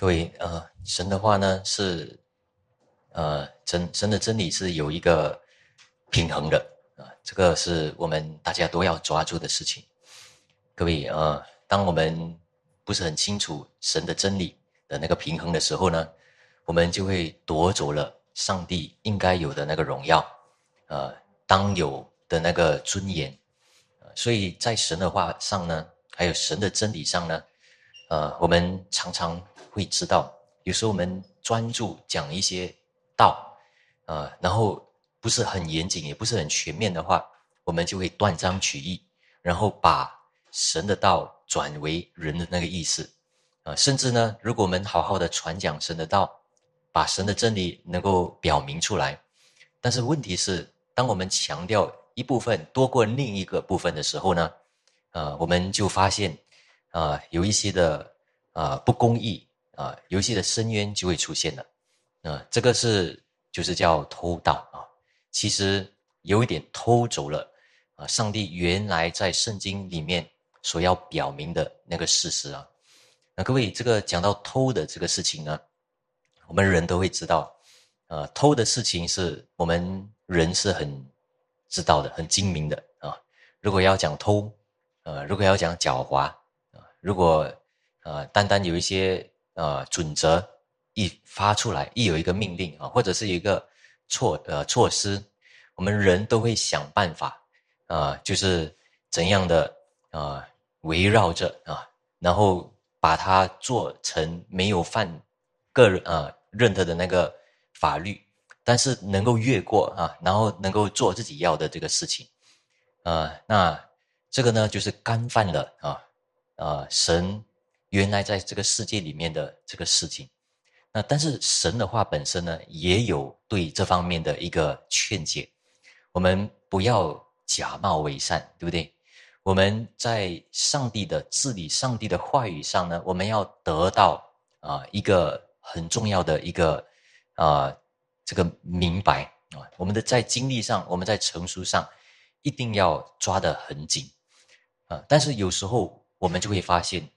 各位，呃，神的话呢是，呃，真神的真理是有一个平衡的啊，这个是我们大家都要抓住的事情。各位，呃，当我们不是很清楚神的真理的那个平衡的时候呢，我们就会夺走了上帝应该有的那个荣耀，呃，当有的那个尊严。所以在神的话上呢，还有神的真理上呢，呃，我们常常。会知道，有时候我们专注讲一些道，啊，然后不是很严谨，也不是很全面的话，我们就会断章取义，然后把神的道转为人的那个意思，啊，甚至呢，如果我们好好的传讲神的道，把神的真理能够表明出来，但是问题是，当我们强调一部分多过另一个部分的时候呢，呃，我们就发现，啊，有一些的啊不公义。啊，游戏的深渊就会出现了，啊，这个是就是叫偷盗啊，其实有一点偷走了啊，上帝原来在圣经里面所要表明的那个事实啊，那各位这个讲到偷的这个事情呢，我们人都会知道，啊，偷的事情是我们人是很知道的，很精明的啊，如果要讲偷，呃，如果要讲狡猾啊，如果呃单单有一些。呃，准则一发出来，一有一个命令啊，或者是一个措呃措施，我们人都会想办法啊，就是怎样的啊，围绕着啊，然后把它做成没有犯个人啊任何的那个法律，但是能够越过啊，然后能够做自己要的这个事情啊，那这个呢，就是干犯了啊啊神。原来在这个世界里面的这个事情，那但是神的话本身呢，也有对这方面的一个劝解。我们不要假冒伪善，对不对？我们在上帝的治理、上帝的话语上呢，我们要得到啊一个很重要的一个啊这个明白啊。我们的在经历上，我们在成熟上，一定要抓得很紧啊。但是有时候我们就会发现。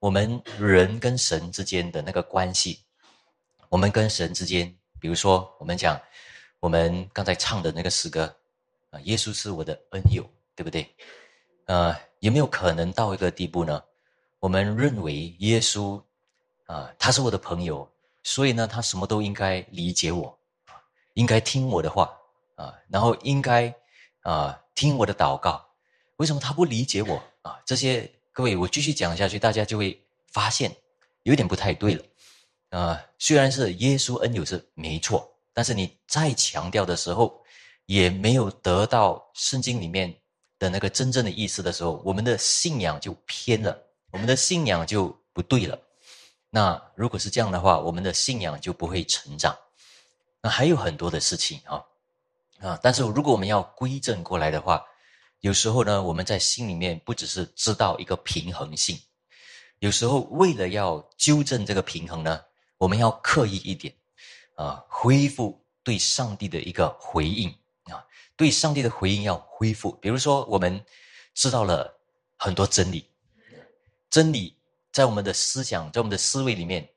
我们人跟神之间的那个关系，我们跟神之间，比如说我们讲，我们刚才唱的那个诗歌，啊，耶稣是我的恩友，对不对？呃，有没有可能到一个地步呢？我们认为耶稣，啊，他是我的朋友，所以呢，他什么都应该理解我，应该听我的话，啊，然后应该啊听我的祷告。为什么他不理解我？啊，这些。各位，我继续讲下去，大家就会发现有点不太对了。啊，虽然是耶稣恩友是没错，但是你再强调的时候，也没有得到圣经里面的那个真正的意思的时候，我们的信仰就偏了，我们的信仰就不对了。那如果是这样的话，我们的信仰就不会成长。那还有很多的事情啊啊，但是如果我们要归正过来的话。有时候呢，我们在心里面不只是知道一个平衡性，有时候为了要纠正这个平衡呢，我们要刻意一点，啊，恢复对上帝的一个回应啊，对上帝的回应要恢复。比如说，我们知道了很多真理，真理在我们的思想，在我们的思维里面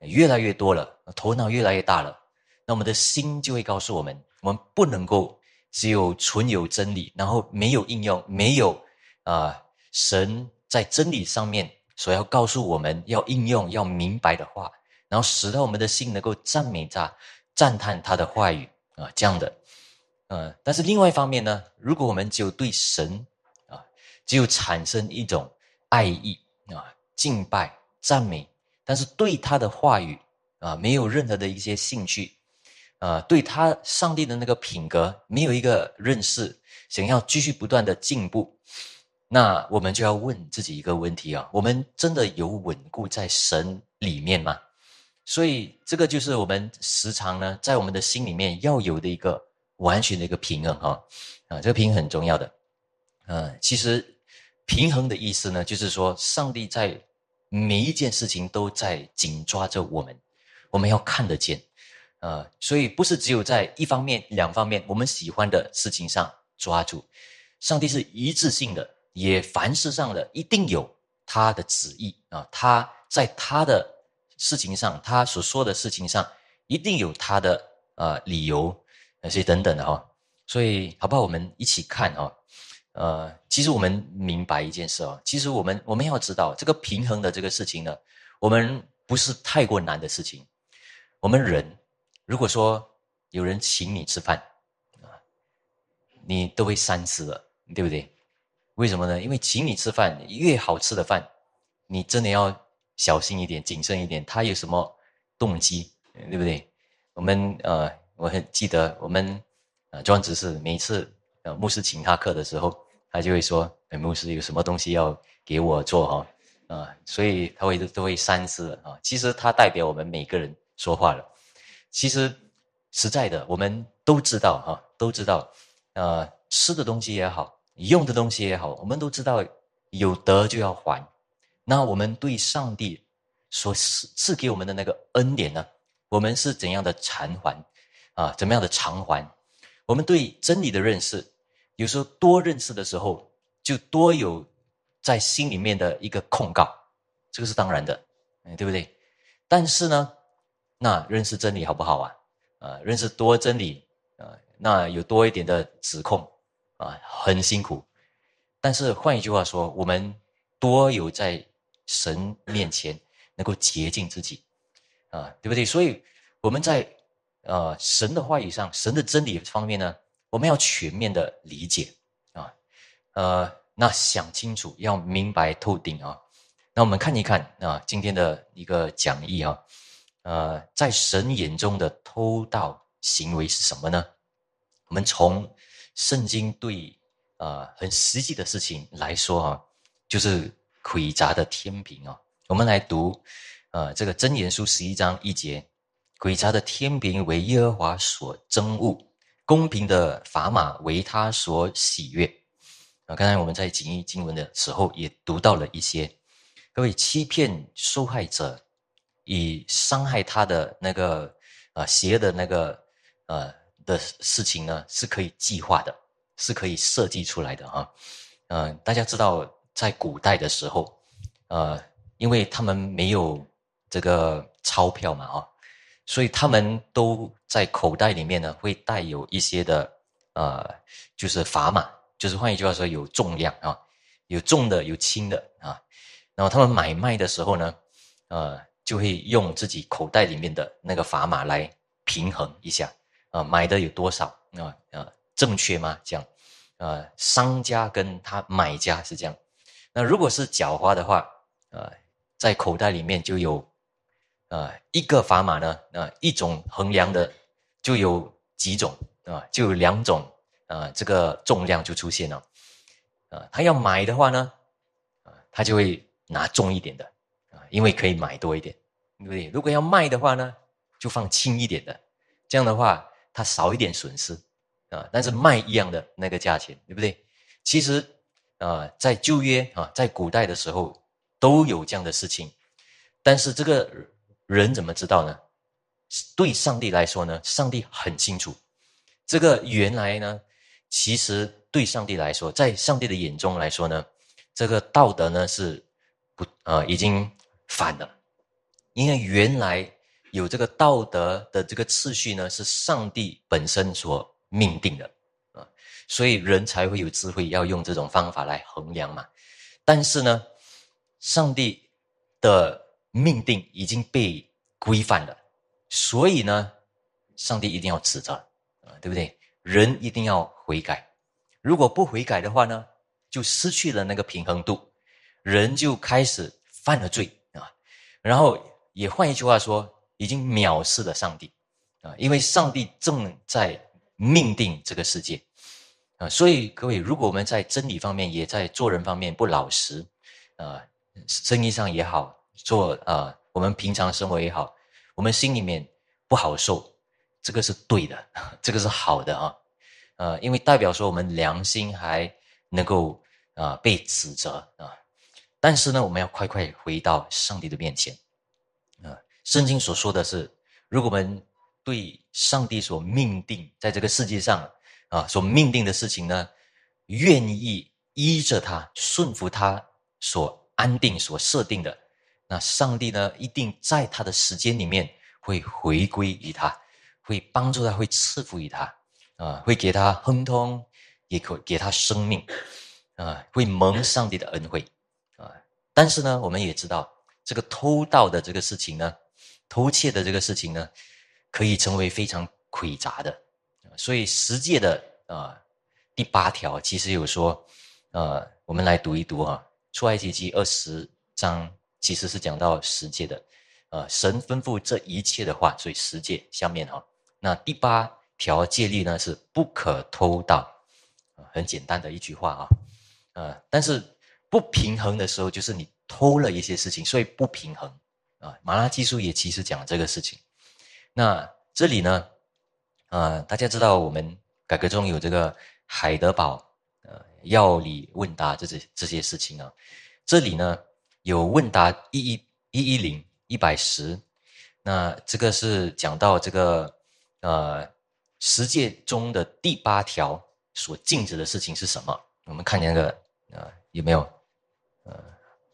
越来越多了，头脑越来越大了，那我们的心就会告诉我们，我们不能够。只有存有真理，然后没有应用，没有啊，神在真理上面所要告诉我们要应用、要明白的话，然后使得我们的心能够赞美他、赞叹他的话语啊，这样的，嗯，但是另外一方面呢，如果我们只有对神啊，只有产生一种爱意啊、敬拜、赞美，但是对他的话语啊，没有任何的一些兴趣。啊，对他上帝的那个品格没有一个认识，想要继续不断的进步，那我们就要问自己一个问题啊：我们真的有稳固在神里面吗？所以这个就是我们时常呢，在我们的心里面要有的一个完全的一个平衡哈。啊，这个平衡很重要的。呃，其实平衡的意思呢，就是说上帝在每一件事情都在紧抓着我们，我们要看得见。呃，所以不是只有在一方面、两方面我们喜欢的事情上抓住，上帝是一致性的，也凡事上的一定有他的旨意啊，他在他的事情上，他所说的事情上，一定有他的呃理由，那些等等的哈。所以，好不好？我们一起看哈。呃，其实我们明白一件事哦，其实我们我们要知道这个平衡的这个事情呢，我们不是太过难的事情。我们人如果说有人请你吃饭啊，你都会三思了，对不对？为什么呢？因为请你吃饭，越好吃的饭，你真的要小心一点、谨慎一点。他有什么动机，对不对？我们呃，我很记得我们呃庄执事每次呃牧师请他客的时候。他就会说：“哎，牧师有什么东西要给我做哈？啊，所以他会都会三思啊。其实他代表我们每个人说话了。其实实在的，我们都知道哈，都知道，呃，吃的东西也好，用的东西也好，我们都知道有得就要还。那我们对上帝所赐赐给我们的那个恩典呢，我们是怎样的偿还？啊，怎么样的偿还？我们对真理的认识。”有时候多认识的时候，就多有在心里面的一个控告，这个是当然的，对不对？但是呢，那认识真理好不好啊？啊，认识多真理啊，那有多一点的指控啊，很辛苦。但是换一句话说，我们多有在神面前能够洁净自己啊，对不对？所以我们在呃神的话语上，神的真理方面呢？我们要全面的理解啊，呃，那想清楚，要明白透顶啊。那我们看一看啊，今天的一个讲义啊，呃，在神眼中的偷盗行为是什么呢？我们从圣经对啊很实际的事情来说啊，就是诡诈的天平啊。我们来读呃这个箴言书十一章一节，诡诈的天平为耶和华所憎恶。公平的砝码为他所喜悦啊！刚才我们在经义经文的时候也读到了一些，各位欺骗受害者，以伤害他的那个呃邪的那个呃的事情呢，是可以计划的，是可以设计出来的啊！嗯，大家知道在古代的时候，呃，因为他们没有这个钞票嘛，啊。所以他们都在口袋里面呢，会带有一些的，呃，就是砝码，就是换一句话说，有重量啊，有重的，有轻的啊。然后他们买卖的时候呢，呃，就会用自己口袋里面的那个砝码来平衡一下，啊，买的有多少啊？啊，正确吗？这样，呃，商家跟他买家是这样。那如果是狡猾的话，呃，在口袋里面就有。啊，一个砝码呢，啊，一种衡量的就有几种啊，就有两种啊，这个重量就出现了。啊，他要买的话呢，啊，他就会拿重一点的啊，因为可以买多一点，对不对？如果要卖的话呢，就放轻一点的，这样的话他少一点损失啊，但是卖一样的那个价钱，对不对？其实啊，在旧约啊，在古代的时候都有这样的事情，但是这个。人怎么知道呢？对上帝来说呢，上帝很清楚。这个原来呢，其实对上帝来说，在上帝的眼中来说呢，这个道德呢是不呃已经反了。因为原来有这个道德的这个次序呢，是上帝本身所命定的啊，所以人才会有智慧，要用这种方法来衡量嘛。但是呢，上帝的。命定已经被规范了，所以呢，上帝一定要指责啊，对不对？人一定要悔改，如果不悔改的话呢，就失去了那个平衡度，人就开始犯了罪。然后也换一句话说，已经藐视了上帝啊，因为上帝正在命定这个世界啊。所以各位，如果我们在真理方面，也在做人方面不老实啊，生意上也好。做啊，我们平常生活也好，我们心里面不好受，这个是对的，这个是好的啊，呃，因为代表说我们良心还能够啊被指责啊，但是呢，我们要快快回到上帝的面前啊。圣经所说的是，如果我们对上帝所命定在这个世界上啊所命定的事情呢，愿意依着他顺服他所安定所设定的。那上帝呢，一定在他的时间里面会回归于他，会帮助他，会赐福于他，啊，会给他亨通，也可给他生命，啊，会蒙上帝的恩惠，但是呢，我们也知道这个偷盗的这个事情呢，偷窃的这个事情呢，可以成为非常诡诈的，所以十诫的啊第八条其实有说，呃，我们来读一读啊，出埃及记二十章。其实是讲到十诫的，呃，神吩咐这一切的话，所以十诫下面哈，那第八条戒律呢是不可偷盗，很简单的一句话啊，呃，但是不平衡的时候，就是你偷了一些事情，所以不平衡啊。马拉技术也其实讲这个事情。那这里呢，啊，大家知道我们改革中有这个海德堡呃药理问答这些这些事情啊，这里呢。有问答一一一一零一百十，那这个是讲到这个呃十诫中的第八条所禁止的事情是什么？我们看那个呃有没有？呃，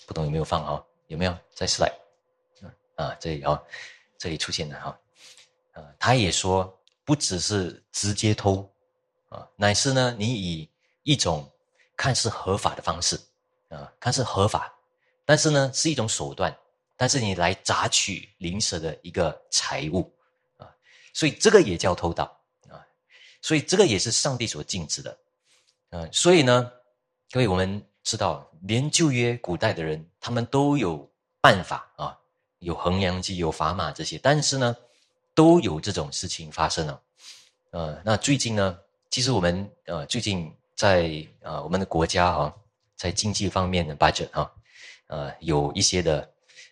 不懂有没有放啊？有没有在 slide？啊，这里啊，这里出现的哈。啊，他也说不只是直接偷啊，乃是呢你以一种看似合法的方式啊，看似合法。但是呢，是一种手段，但是你来榨取邻舍的一个财物啊，所以这个也叫偷盗啊，所以这个也是上帝所禁止的，嗯，所以呢，各位我们知道，连旧约古代的人，他们都有办法啊，有衡量机，有砝码这些，但是呢，都有这种事情发生了，呃，那最近呢，其实我们呃最近在呃我们的国家哈，在经济方面的 budget 哈。呃，有一些的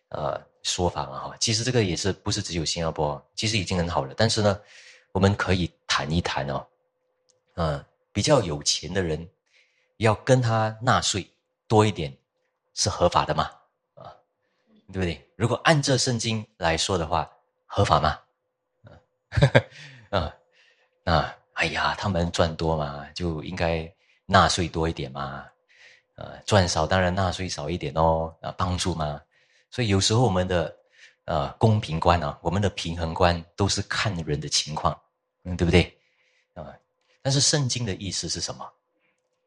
呃说法嘛哈，其实这个也是不是只有新加坡，其实已经很好了。但是呢，我们可以谈一谈哦，嗯，比较有钱的人要跟他纳税多一点，是合法的吗？啊，对不对？如果按这圣经来说的话，合法吗？啊，啊，哎呀，他们赚多嘛，就应该纳税多一点嘛。呃，赚少当然纳税少一点哦，啊，帮助嘛。所以有时候我们的呃公平观啊，我们的平衡观都是看人的情况，嗯，对不对？啊，但是圣经的意思是什么？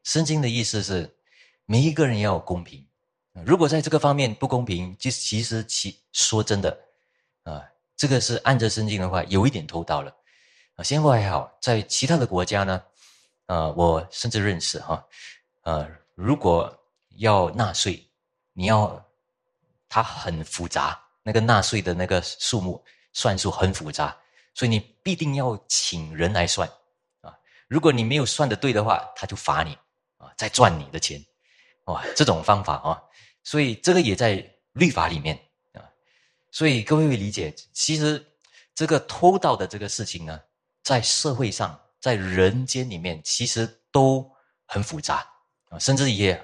圣经的意思是每一个人要公平。如果在这个方面不公平，就其实其说真的啊，这个是按着圣经的话，有一点偷盗了。啊，现在还好，在其他的国家呢，啊，我甚至认识哈，啊。如果要纳税，你要它很复杂，那个纳税的那个数目算数很复杂，所以你必定要请人来算啊。如果你没有算的对的话，他就罚你，在赚你的钱，哇，这种方法啊，所以这个也在律法里面啊。所以各位会理解，其实这个偷盗的这个事情呢，在社会上，在人间里面，其实都很复杂。啊，甚至也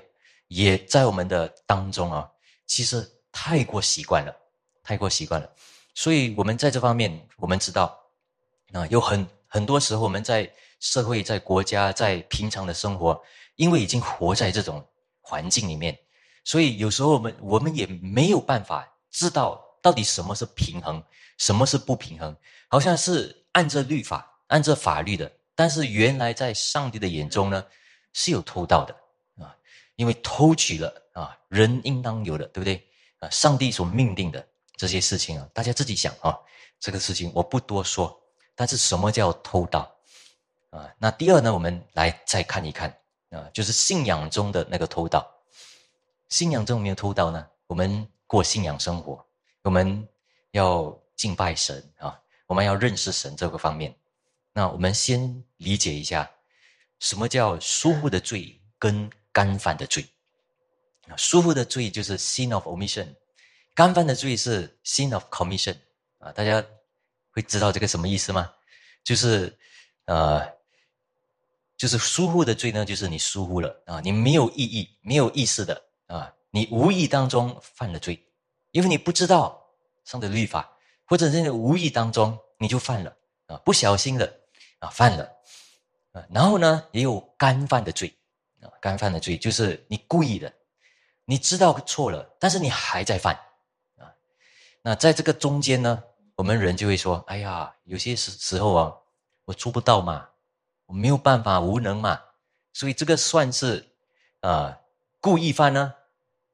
也在我们的当中啊，其实太过习惯了，太过习惯了。所以，我们在这方面，我们知道啊，有很很多时候，我们在社会、在国家、在平常的生活，因为已经活在这种环境里面，所以有时候我们我们也没有办法知道到底什么是平衡，什么是不平衡，好像是按着律法、按着法律的，但是原来在上帝的眼中呢，是有偷盗的啊。因为偷取了啊，人应当有的，对不对？啊，上帝所命定的这些事情啊，大家自己想啊。这个事情我不多说，但是什么叫偷盗啊？那第二呢，我们来再看一看啊，就是信仰中的那个偷盗。信仰中没有偷盗呢？我们过信仰生活，我们要敬拜神啊，我们要认识神这个方面。那我们先理解一下，什么叫疏忽的罪跟。干犯的罪，啊疏忽的罪就是 sin of omission，干犯的罪是 sin of commission。啊，大家会知道这个什么意思吗？就是呃，就是疏忽的罪呢，就是你疏忽了啊，你没有意义、没有意识的啊，你无意当中犯了罪，因为你不知道上的律法，或者是无意当中你就犯了啊，不小心的啊犯了啊，然后呢，也有干犯的罪。啊，干犯的罪就是你故意的，你知道错了，但是你还在犯，啊，那在这个中间呢，我们人就会说：“哎呀，有些时时候啊，我做不到嘛，我没有办法，无能嘛。”所以这个算是啊故意犯呢，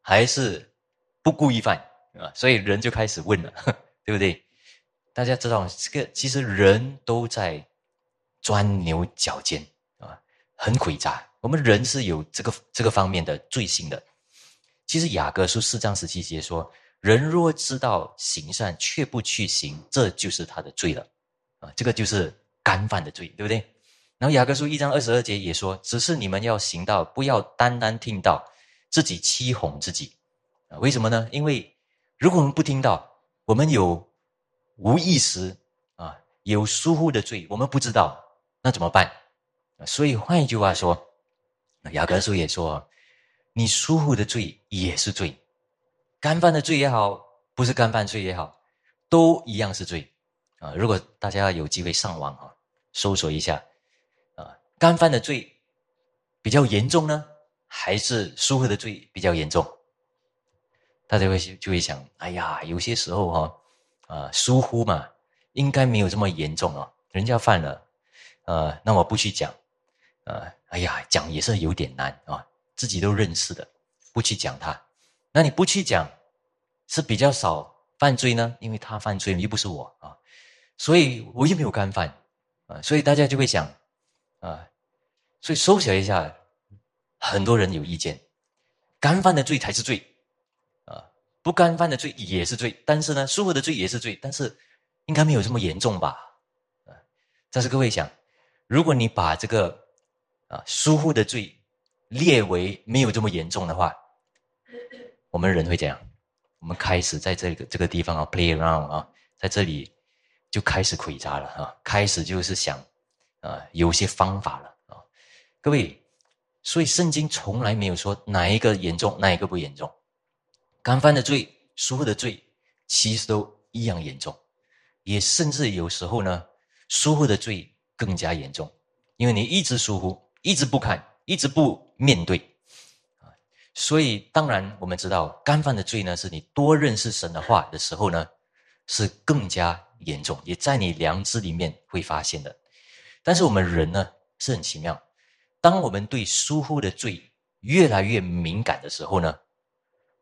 还是不故意犯啊？所以人就开始问了，对不对？大家知道这个，其实人都在钻牛角尖啊，很诡诈。我们人是有这个这个方面的罪性的。其实雅各书四章十七节说。人若知道行善却不去行，这就是他的罪了，啊，这个就是干犯的罪，对不对？然后雅各书一章二十二节也说，只是你们要行道，不要单单听到，自己欺哄自己，啊，为什么呢？因为如果我们不听到，我们有无意识啊，有疏忽的罪，我们不知道，那怎么办？所以换一句话说，雅各书也说，你疏忽的罪也是罪。干犯的罪也好，不是干犯罪也好，都一样是罪啊！如果大家有机会上网啊，搜索一下，干犯的罪比较严重呢，还是疏忽的罪比较严重？大家会就会想，哎呀，有些时候哈啊，疏忽嘛，应该没有这么严重哦。人家犯了，呃，那我不去讲，呃，哎呀，讲也是有点难啊，自己都认识的，不去讲他。那你不去讲，是比较少犯罪呢？因为他犯罪又不是我啊，所以我又没有干犯啊，所以大家就会想啊，所以收起来一下，很多人有意见，干犯的罪才是罪啊，不干犯的罪也是罪，但是呢，疏忽的罪也是罪，但是应该没有这么严重吧？啊，但是各位想，如果你把这个啊疏忽的罪列为没有这么严重的话。我们人会怎样，我们开始在这个这个地方啊，play around 啊，在这里就开始诡诈了啊，开始就是想啊，有些方法了，各位，所以圣经从来没有说哪一个严重，哪一个不严重，干犯的罪、疏忽的罪，其实都一样严重，也甚至有时候呢，疏忽的罪更加严重，因为你一直疏忽，一直不看，一直不面对。所以，当然我们知道，干犯的罪呢，是你多认识神的话的时候呢，是更加严重，也在你良知里面会发现的。但是我们人呢，是很奇妙，当我们对疏忽的罪越来越敏感的时候呢，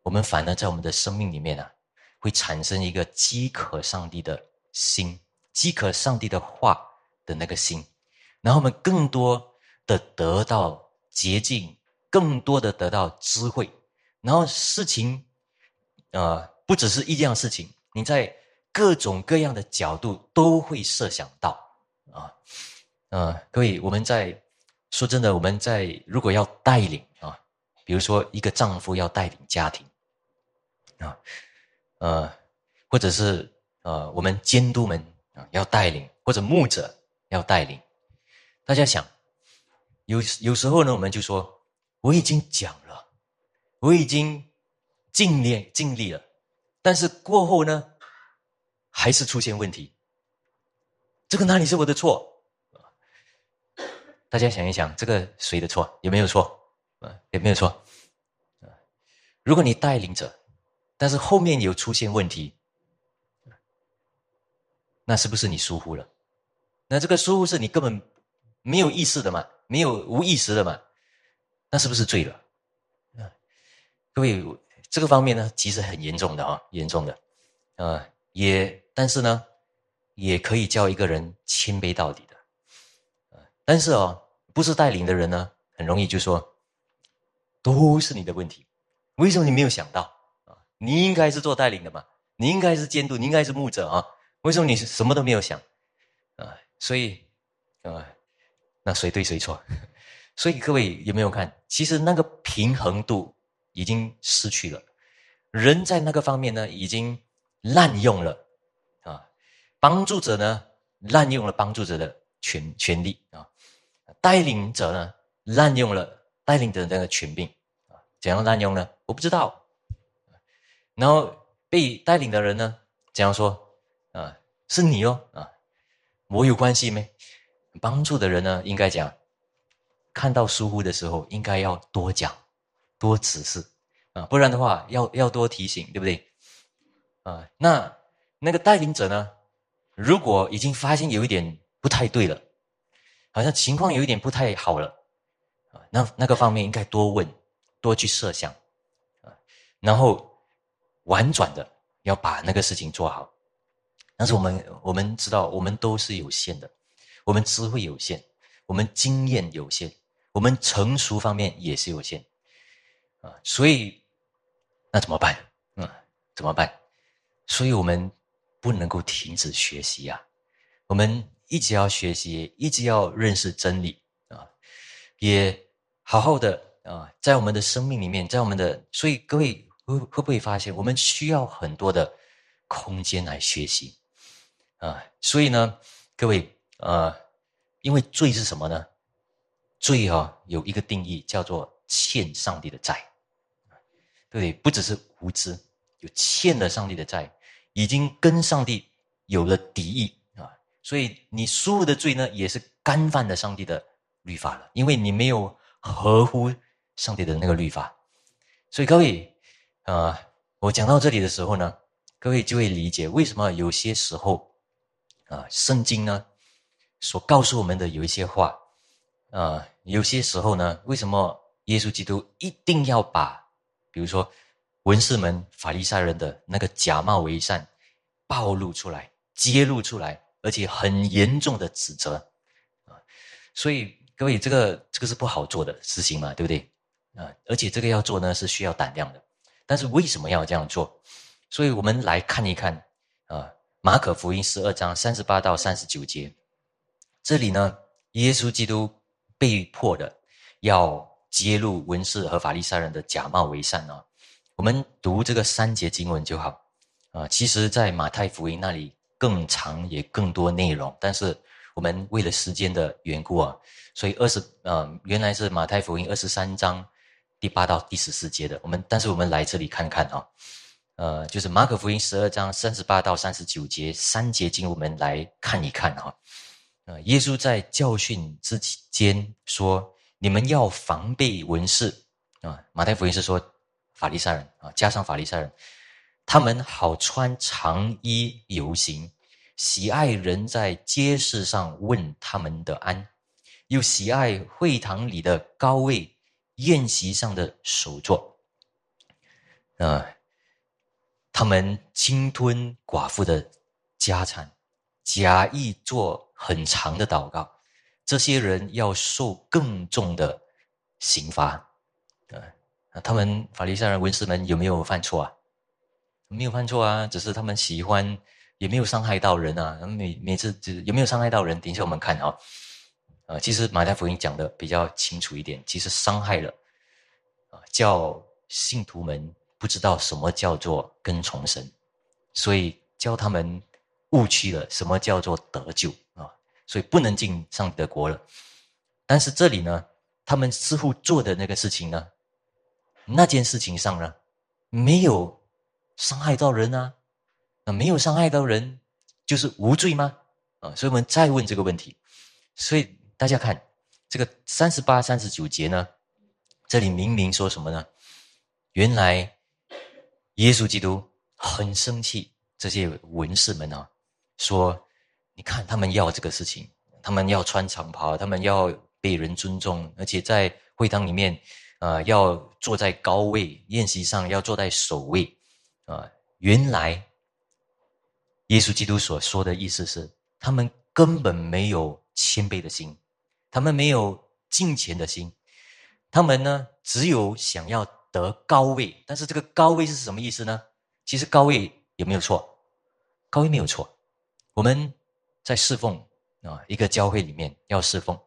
我们反而在我们的生命里面啊，会产生一个饥渴上帝的心，饥渴上帝的话的那个心，然后我们更多的得到捷径。更多的得到智慧，然后事情，呃，不只是一件事情，你在各种各样的角度都会设想到啊，呃，各位，我们在说真的，我们在如果要带领啊，比如说一个丈夫要带领家庭啊，呃，或者是呃，我们监督们啊要带领，或者牧者要带领，大家想，有有时候呢，我们就说。我已经讲了，我已经尽力尽力了，但是过后呢，还是出现问题。这个哪里是我的错？大家想一想，这个谁的错？有没有错？啊，有没有错？啊，如果你带领者，但是后面有出现问题，那是不是你疏忽了？那这个疏忽是你根本没有意识的嘛？没有无意识的嘛？那是不是罪了？啊，各位，这个方面呢，其实很严重的啊，严重的，啊，也，但是呢，也可以叫一个人谦卑到底，但是哦，不是带领的人呢，很容易就说，都是你的问题，为什么你没有想到啊？你应该是做带领的嘛，你应该是监督，你应该是牧者啊，为什么你什么都没有想？啊，所以，啊，那谁对谁错？所以各位有没有看？其实那个平衡度已经失去了，人在那个方面呢，已经滥用了啊，帮助者呢滥用了帮助者的权权利啊，带领者呢滥用了带领者的那个权柄啊，怎样滥用呢？我不知道。然后被带领的人呢，怎样说啊？是你哦啊，我有关系没？帮助的人呢，应该讲。看到疏忽的时候，应该要多讲、多指示啊，不然的话，要要多提醒，对不对？啊，那那个带领者呢，如果已经发现有一点不太对了，好像情况有一点不太好了，啊，那那个方面应该多问，多去设想，啊，然后婉转的要把那个事情做好。但是我们我们知道，我们都是有限的，我们智慧有限，我们经验有限，我们成熟方面也是有限，啊，所以那怎么办？嗯，怎么办？所以我们不能够停止学习呀，我们一直要学习，一直要认识真理啊，也好好的啊，在我们的生命里面，在我们的，所以各位会会不会发现，我们需要很多的空间来学习？啊，所以呢，各位，呃，因为罪是什么呢？罪啊，有一个定义叫做欠上帝的债，对不？只是无知，有欠了上帝的债，已经跟上帝有了敌意。所以你所有的罪呢，也是干犯了上帝的律法了，因为你没有合乎上帝的那个律法。所以各位，啊，我讲到这里的时候呢，各位就会理解为什么有些时候。啊，圣经呢所告诉我们的有一些话，啊，有些时候呢，为什么耶稣基督一定要把，比如说文士们、法利赛人的那个假冒为善暴露出来、揭露出来，而且很严重的指责啊？所以各位，这个这个是不好做的事情嘛，对不对？啊，而且这个要做呢是需要胆量的，但是为什么要这样做？所以我们来看一看啊。马可福音十二章三十八到三十九节，这里呢，耶稣基督被迫的要揭露文士和法利赛人的假冒为善啊。我们读这个三节经文就好啊。其实，在马太福音那里更长也更多内容，但是我们为了时间的缘故啊，所以二十呃，原来是马太福音二十三章第八到第十四节的。我们但是我们来这里看看啊。呃，就是马可福音十二章三十八到三十九节三节经，我们来看一看哈。呃，耶稣在教训之间说：“你们要防备文士啊。”马太福音是说法利赛人啊，加上法利赛人，他们好穿长衣游行，喜爱人在街市上问他们的安，又喜爱会堂里的高位，宴席上的首座。啊。他们侵吞寡妇的家产，假意做很长的祷告。这些人要受更重的刑罚。啊，他们法律上人文士们有没有犯错啊？没有犯错啊，只是他们喜欢，也没有伤害到人啊。每每次只有没有伤害到人？等一下我们看啊。啊，其实马太福音讲的比较清楚一点，其实伤害了啊，叫信徒们。不知道什么叫做跟从神，所以教他们误区了什么叫做得救啊，所以不能进上帝的国了。但是这里呢，他们似乎做的那个事情呢，那件事情上呢，没有伤害到人啊，那没有伤害到人就是无罪吗？啊，所以我们再问这个问题。所以大家看这个三十八、三十九节呢，这里明明说什么呢？原来。耶稣基督很生气，这些文士们啊，说：“你看，他们要这个事情，他们要穿长袍，他们要被人尊重，而且在会堂里面，呃，要坐在高位，宴席上要坐在首位，啊，原来耶稣基督所说的意思是，他们根本没有谦卑的心，他们没有敬虔的心，他们呢，只有想要。”得高位，但是这个高位是什么意思呢？其实高位有没有错，高位没有错。我们在侍奉啊，一个教会里面要侍奉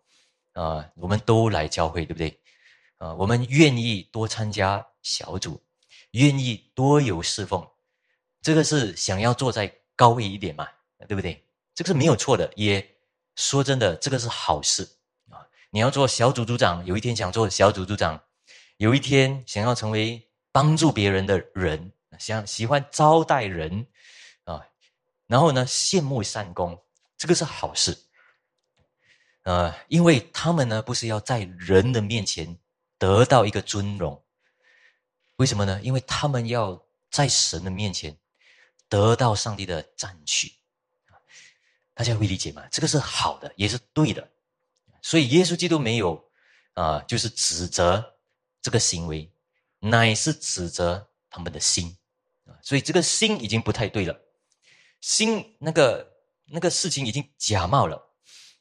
啊，我们都来教会，对不对？啊，我们愿意多参加小组，愿意多有侍奉，这个是想要坐在高位一点嘛，对不对？这个是没有错的，也说真的，这个是好事啊。你要做小组组长，有一天想做小组组长。有一天想要成为帮助别人的人，想喜欢招待人啊，然后呢羡慕善功，这个是好事。呃，因为他们呢不是要在人的面前得到一个尊荣，为什么呢？因为他们要在神的面前得到上帝的赞许。大家会理解吗？这个是好的，也是对的。所以耶稣基督没有啊，就是指责这个行为，乃是指责他们的心啊。所以这个心已经不太对了，心那个那个事情已经假冒了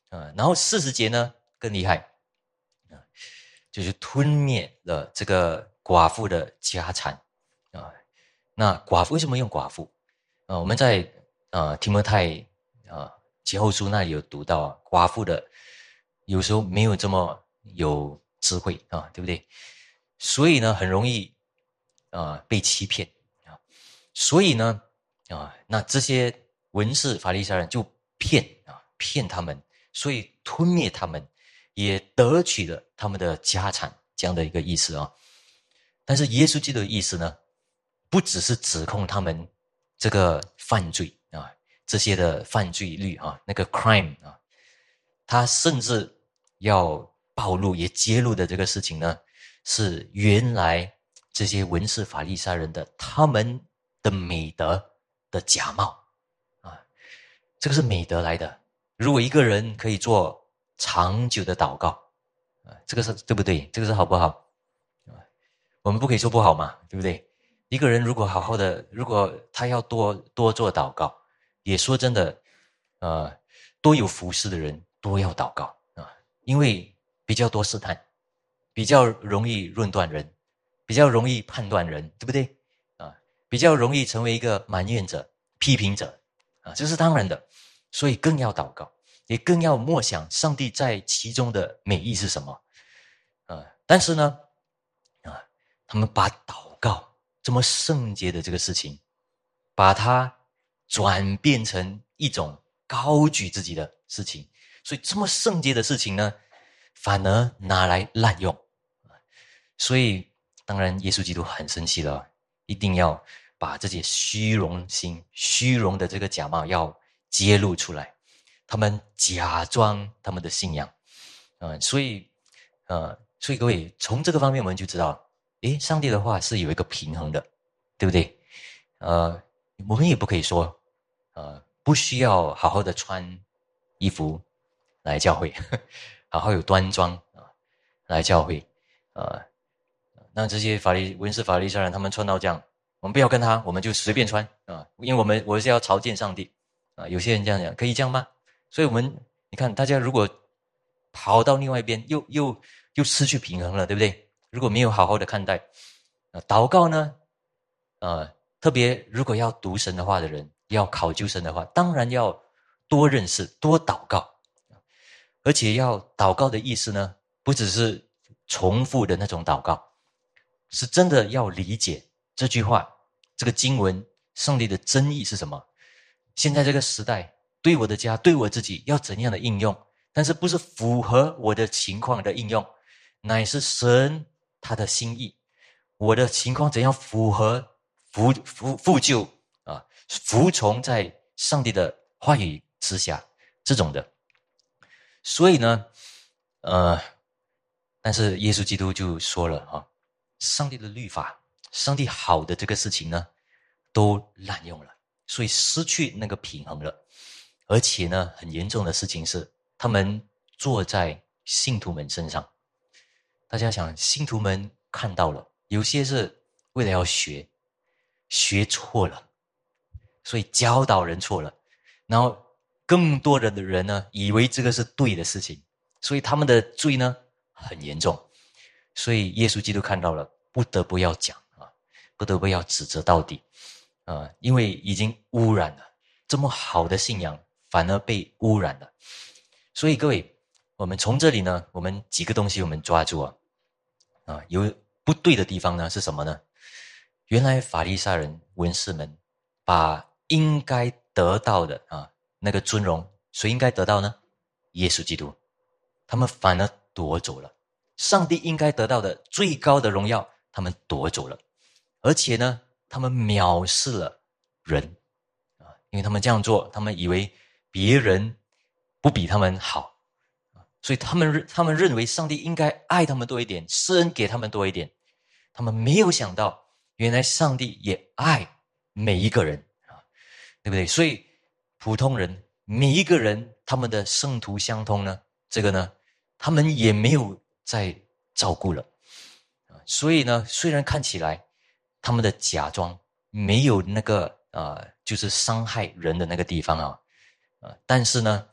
啊。然后四十节呢更厉害啊，就是吞灭了这个寡妇的家产啊。那寡妇为什么用寡妇啊？我们在啊提摩太啊。前后书那里有读到啊，寡妇的有时候没有这么有智慧啊，对不对？所以呢，很容易啊被欺骗啊。所以呢啊，那这些文士法利赛人就骗啊骗他们，所以吞灭他们，也得取了他们的家产，这样的一个意思啊。但是耶稣基督的意思呢，不只是指控他们这个犯罪啊。这些的犯罪率啊，那个 crime 啊，他甚至要暴露也揭露的这个事情呢，是原来这些文士法利赛人的他们的美德的假冒啊，这个是美德来的。如果一个人可以做长久的祷告啊，这个是对不对？这个是好不好？我们不可以说不好嘛，对不对？一个人如果好好的，如果他要多多做祷告。也说真的，呃，多有服侍的人多要祷告啊，因为比较多试探，比较容易论断人，比较容易判断人，对不对？啊，比较容易成为一个埋怨者、批评者啊，这是当然的，所以更要祷告，也更要默想上帝在其中的美意是什么啊。但是呢，他们把祷告这么圣洁的这个事情，把它。转变成一种高举自己的事情，所以这么圣洁的事情呢，反而拿来滥用，所以当然耶稣基督很生气了，一定要把这些虚荣心、虚荣的这个假冒要揭露出来，他们假装他们的信仰，嗯，所以，呃，所以各位从这个方面我们就知道，诶，上帝的话是有一个平衡的，对不对？呃，我们也不可以说。呃，不需要好好的穿衣服来教会，好好有端庄啊，来教会，呃，那这些法律文士、法律上人，他们穿到这样，我们不要跟他，我们就随便穿啊，因为我们我是要朝见上帝啊。有些人这样讲，可以这样吗？所以，我们你看，大家如果跑到另外一边，又又又失去平衡了，对不对？如果没有好好的看待啊，祷告呢，呃，特别如果要读神的话的人。要考究神的话，当然要多认识、多祷告，而且要祷告的意思呢，不只是重复的那种祷告，是真的要理解这句话、这个经文、上帝的真意是什么。现在这个时代，对我的家、对我自己，要怎样的应用？但是不是符合我的情况的应用，乃是神他的心意。我的情况怎样符合、符符复旧？服从在上帝的话语之下，这种的，所以呢，呃，但是耶稣基督就说了哈，上帝的律法，上帝好的这个事情呢，都滥用了，所以失去那个平衡了，而且呢，很严重的事情是，他们坐在信徒们身上，大家想，信徒们看到了，有些是为了要学，学错了。所以教导人错了，然后更多的的人呢，以为这个是对的事情，所以他们的罪呢很严重。所以耶稣基督看到了，不得不要讲啊，不得不要指责到底啊，因为已经污染了这么好的信仰，反而被污染了。所以各位，我们从这里呢，我们几个东西我们抓住啊，啊，有不对的地方呢是什么呢？原来法利赛人文士们把应该得到的啊，那个尊荣，谁应该得到呢？耶稣基督，他们反而夺走了上帝应该得到的最高的荣耀，他们夺走了，而且呢，他们藐视了人啊，因为他们这样做，他们以为别人不比他们好，所以他们他们认为上帝应该爱他们多一点，施恩给他们多一点，他们没有想到，原来上帝也爱每一个人啊。对不对？所以普通人每一个人他们的圣徒相通呢，这个呢，他们也没有在照顾了。所以呢，虽然看起来他们的假装没有那个啊，就是伤害人的那个地方啊，啊，但是呢，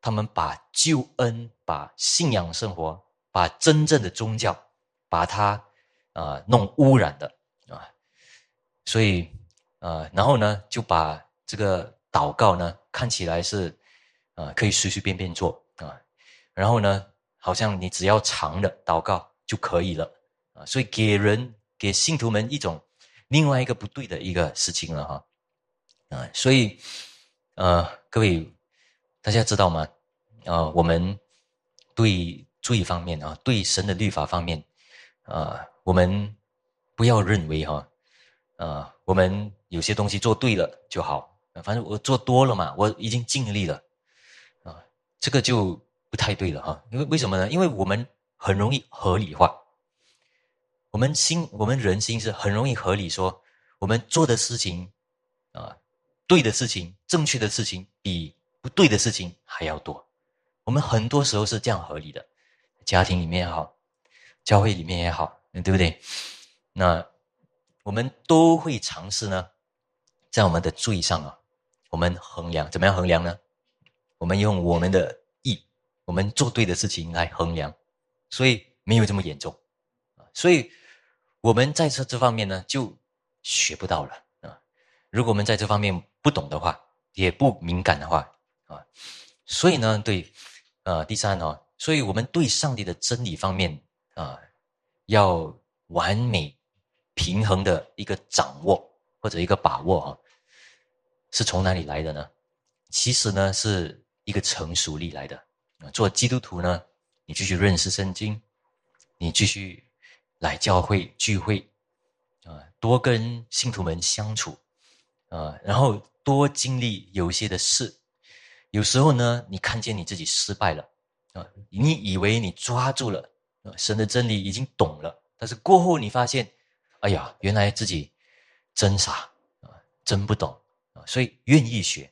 他们把救恩、把信仰生活、把真正的宗教，把它啊弄污染的啊，所以。啊，然后呢，就把这个祷告呢看起来是，啊，可以随随便便做啊，然后呢，好像你只要长的祷告就可以了啊，所以给人给信徒们一种另外一个不对的一个事情了哈，啊，所以呃，各位大家知道吗？啊，我们对罪方面啊，对神的律法方面啊，我们不要认为哈，啊，我们。有些东西做对了就好，反正我做多了嘛，我已经尽力了，啊，这个就不太对了哈。因为为什么呢？因为我们很容易合理化，我们心，我们人心是很容易合理说，我们做的事情，啊，对的事情、正确的事情比不对的事情还要多。我们很多时候是这样合理的，家庭里面也好，教会里面也好，对不对？那我们都会尝试呢。在我们的罪上啊，我们衡量怎么样衡量呢？我们用我们的意，我们做对的事情来衡量，所以没有这么严重啊。所以我们在这这方面呢，就学不到了啊。如果我们在这方面不懂的话，也不敏感的话啊，所以呢，对，呃，第三哦，所以我们对上帝的真理方面啊，要完美平衡的一个掌握。或者一个把握啊，是从哪里来的呢？其实呢，是一个成熟力来的啊。做基督徒呢，你继续认识圣经，你继续来教会聚会啊，多跟信徒们相处啊，然后多经历有些的事。有时候呢，你看见你自己失败了啊，你以为你抓住了啊神的真理，已经懂了，但是过后你发现，哎呀，原来自己。真傻啊，真不懂啊，所以愿意学，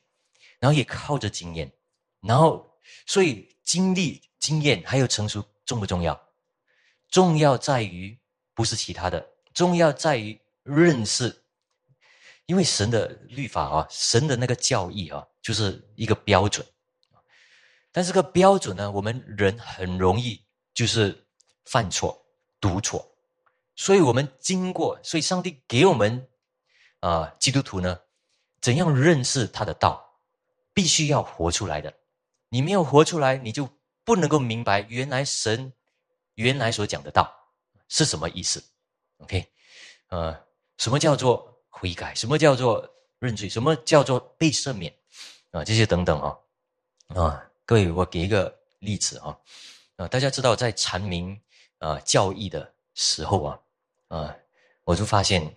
然后也靠着经验，然后所以经历、经验还有成熟重不重要？重要在于不是其他的，重要在于认识，因为神的律法啊，神的那个教义啊，就是一个标准但这个标准呢，我们人很容易就是犯错、读错，所以我们经过，所以上帝给我们。啊，基督徒呢，怎样认识他的道？必须要活出来的。你没有活出来，你就不能够明白原来神原来所讲的道是什么意思。OK，呃，什么叫做悔改？什么叫做认罪？什么叫做被赦免？啊，这些等等啊，啊，各位，我给一个例子啊，啊，大家知道在阐明啊教义的时候啊，啊，我就发现。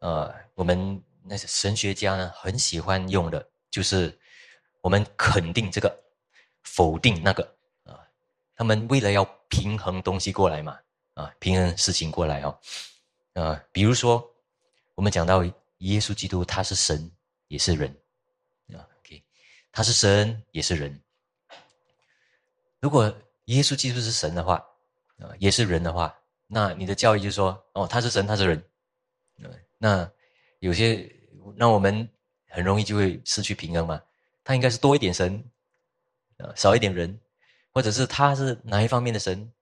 呃，我们那些神学家呢，很喜欢用的，就是我们肯定这个，否定那个啊。他们为了要平衡东西过来嘛，啊，平衡事情过来哦。啊，比如说，我们讲到耶稣基督，他是神也是人啊，OK，他是神也是人。如果耶稣基督是神的话，啊，也是人的话，那你的教育就说，哦，他是神，他是人，那有些，那我们很容易就会失去平衡嘛。他应该是多一点神，啊，少一点人，或者是他是哪一方面的神，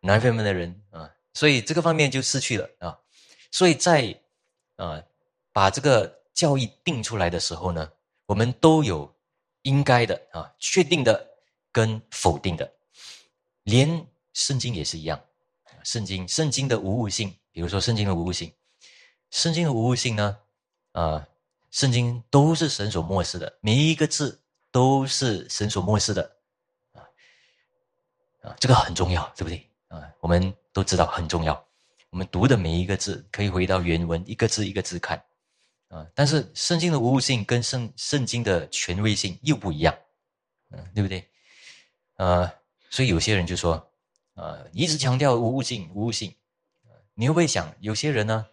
哪一方面的人啊？所以这个方面就失去了啊。所以在啊把这个教义定出来的时候呢，我们都有应该的啊，确定的跟否定的，连圣经也是一样。圣经圣经的无误性，比如说圣经的无误性。圣经的无误性呢？啊，圣经都是神所漠视的，每一个字都是神所漠视的，啊啊，这个很重要，对不对？啊，我们都知道很重要。我们读的每一个字可以回到原文，一个字一个字看，啊，但是圣经的无误性跟圣圣经的权威性又不一样，嗯，对不对？呃，所以有些人就说，啊，一直强调无误性，无误性，你会不会想，有些人呢？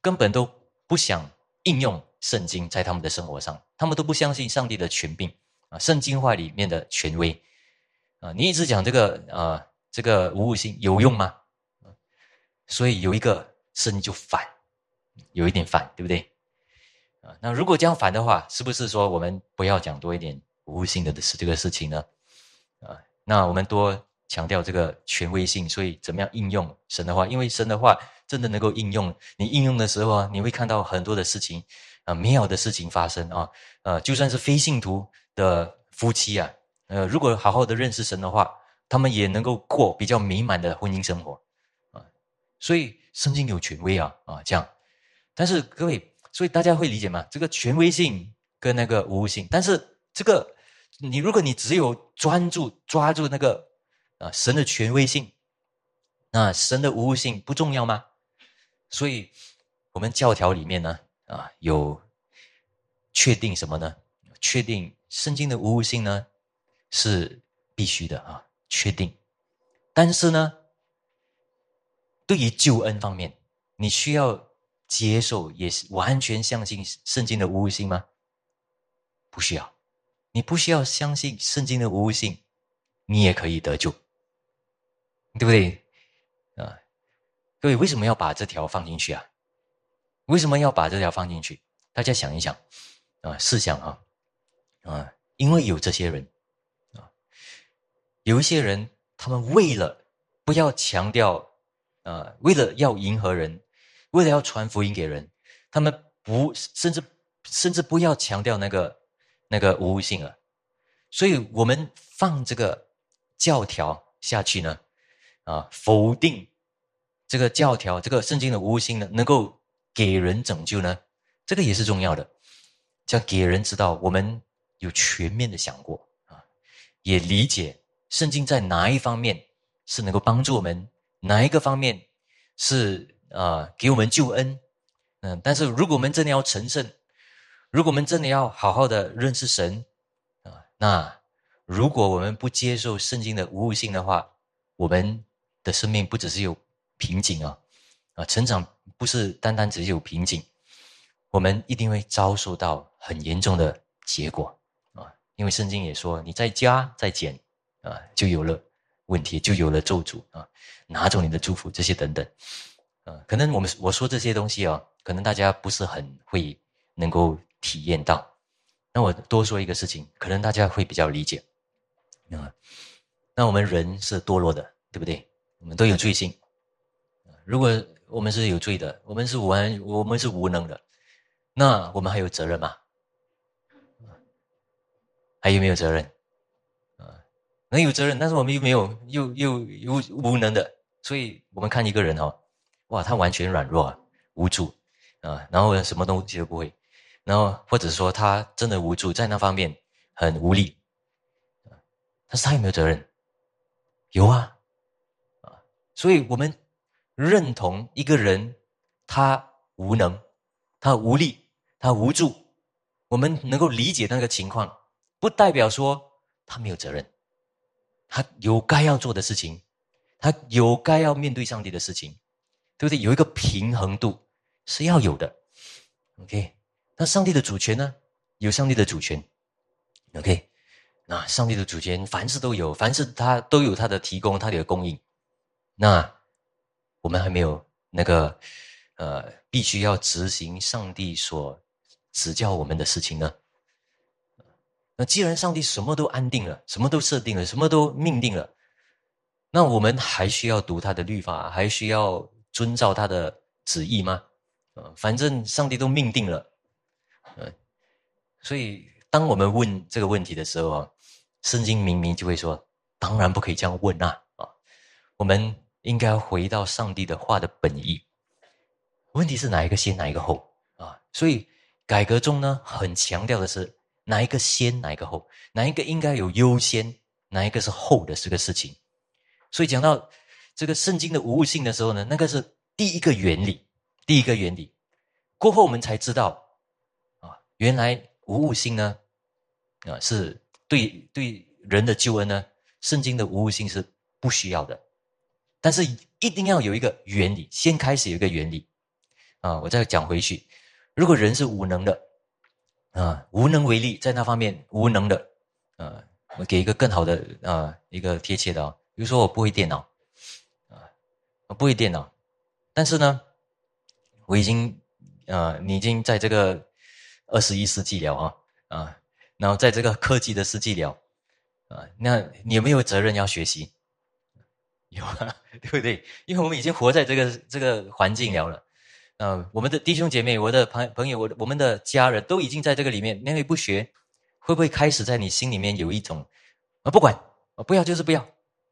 根本都不想应用圣经在他们的生活上，他们都不相信上帝的权柄啊，圣经话里面的权威啊。你一直讲这个啊，这个无物性有用吗？所以有一个圣经就反，有一点反，对不对？啊，那如果这样反的话，是不是说我们不要讲多一点无物性的事这个事情呢？啊，那我们多强调这个权威性，所以怎么样应用神的话？因为神的话真的能够应用，你应用的时候啊，你会看到很多的事情啊，美好的事情发生啊，呃，就算是非信徒的夫妻啊，呃，如果好好的认识神的话，他们也能够过比较美满的婚姻生活。所以圣经有权威啊啊这样，但是各位，所以大家会理解吗？这个权威性跟那个无误性，但是这个你如果你只有专注抓住那个啊神的权威性，那神的无误性不重要吗？所以我们教条里面呢啊有确定什么呢？确定圣经的无误性呢是必须的啊，确定，但是呢。对于救恩方面，你需要接受，也是完全相信圣经的无误性吗？不需要，你不需要相信圣经的无误性，你也可以得救，对不对？啊，各位为什么要把这条放进去啊？为什么要把这条放进去？大家想一想，啊，试想啊，啊，因为有这些人，啊，有一些人，他们为了不要强调。啊，为了要迎合人，为了要传福音给人，他们不甚至甚至不要强调那个那个无误性了。所以我们放这个教条下去呢，啊，否定这个教条，这个圣经的无误性呢，能够给人拯救呢，这个也是重要的，叫给人知道我们有全面的想过啊，也理解圣经在哪一方面是能够帮助我们。哪一个方面是啊给我们救恩？嗯，但是如果我们真的要成圣，如果我们真的要好好的认识神啊，那如果我们不接受圣经的无误性的话，我们的生命不只是有瓶颈啊啊，成长不是单单只是有瓶颈，我们一定会遭受到很严重的结果啊，因为圣经也说，你在加在减啊，就有了。问题就有了咒诅啊，拿走你的祝福这些等等，啊，可能我们我说这些东西啊，可能大家不是很会能够体验到。那我多说一个事情，可能大家会比较理解啊。那我们人是堕落的，对不对？我们都有罪性。如果我们是有罪的，我们是完，我们是无能的，那我们还有责任吗？还有没有责任？很有责任，但是我们又没有，又又又无能的，所以我们看一个人哦，哇，他完全软弱、无助啊，然后什么东西都不会，然后或者说他真的无助，在那方面很无力，但是他有没有责任？有啊，啊，所以我们认同一个人他无能，他无力，他无助，我们能够理解那个情况，不代表说他没有责任。他有该要做的事情，他有该要面对上帝的事情，对不对？有一个平衡度是要有的。OK，那上帝的主权呢？有上帝的主权。OK，那上帝的主权凡事都有，凡事他都有他的提供，他的供应。那我们还没有那个呃，必须要执行上帝所指教我们的事情呢？那既然上帝什么都安定了，什么都设定了，什么都命定了，那我们还需要读他的律法，还需要遵照他的旨意吗？啊，反正上帝都命定了，嗯，所以当我们问这个问题的时候啊，圣经明明就会说，当然不可以这样问啊，啊，我们应该回到上帝的话的本意。问题是哪一个先，哪一个后啊？所以改革中呢，很强调的是。哪一个先，哪一个后？哪一个应该有优先，哪一个是后的这个事情？所以讲到这个圣经的无误性的时候呢，那个是第一个原理，第一个原理。过后我们才知道，啊，原来无误性呢，啊，是对对人的救恩呢，圣经的无误性是不需要的。但是一定要有一个原理，先开始有一个原理。啊，我再讲回去，如果人是无能的。啊，无能为力，在那方面无能的，啊，我给一个更好的啊，一个贴切的啊，比如说我不会电脑，啊，我不会电脑，但是呢，我已经，啊，你已经在这个二十一世纪了啊，啊，然后在这个科技的世纪了，啊，那你有没有责任要学习？有啊，对不对？因为我们已经活在这个这个环境了了。呃，我们的弟兄姐妹，我的朋朋友，我我们的家人都已经在这个里面，那你不学，会不会开始在你心里面有一种啊，不管啊，不要就是不要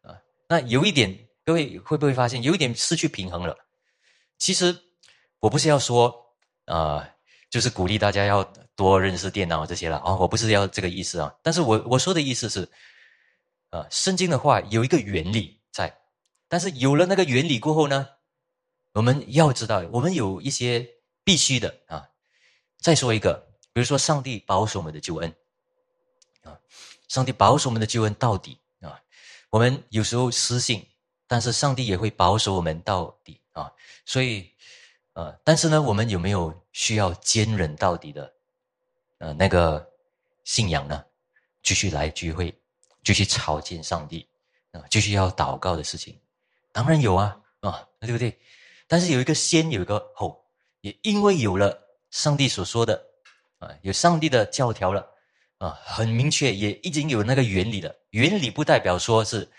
啊？那有一点，各位会不会发现有一点失去平衡了？其实我不是要说啊，就是鼓励大家要多认识电脑这些了啊，我不是要这个意思啊。但是我我说的意思是，啊，圣经的话有一个原理在，但是有了那个原理过后呢？我们要知道，我们有一些必须的啊。再说一个，比如说，上帝保守我们的救恩啊，上帝保守我们的救恩到底啊。我们有时候失信，但是上帝也会保守我们到底啊。所以，呃，但是呢，我们有没有需要坚忍到底的呃那个信仰呢？继续来聚会，继续朝见上帝啊，继续要祷告的事情，当然有啊啊，对不对？但是有一个先，有一个后，也因为有了上帝所说的，啊，有上帝的教条了，啊，很明确，也已经有那个原理了。原理不代表说是，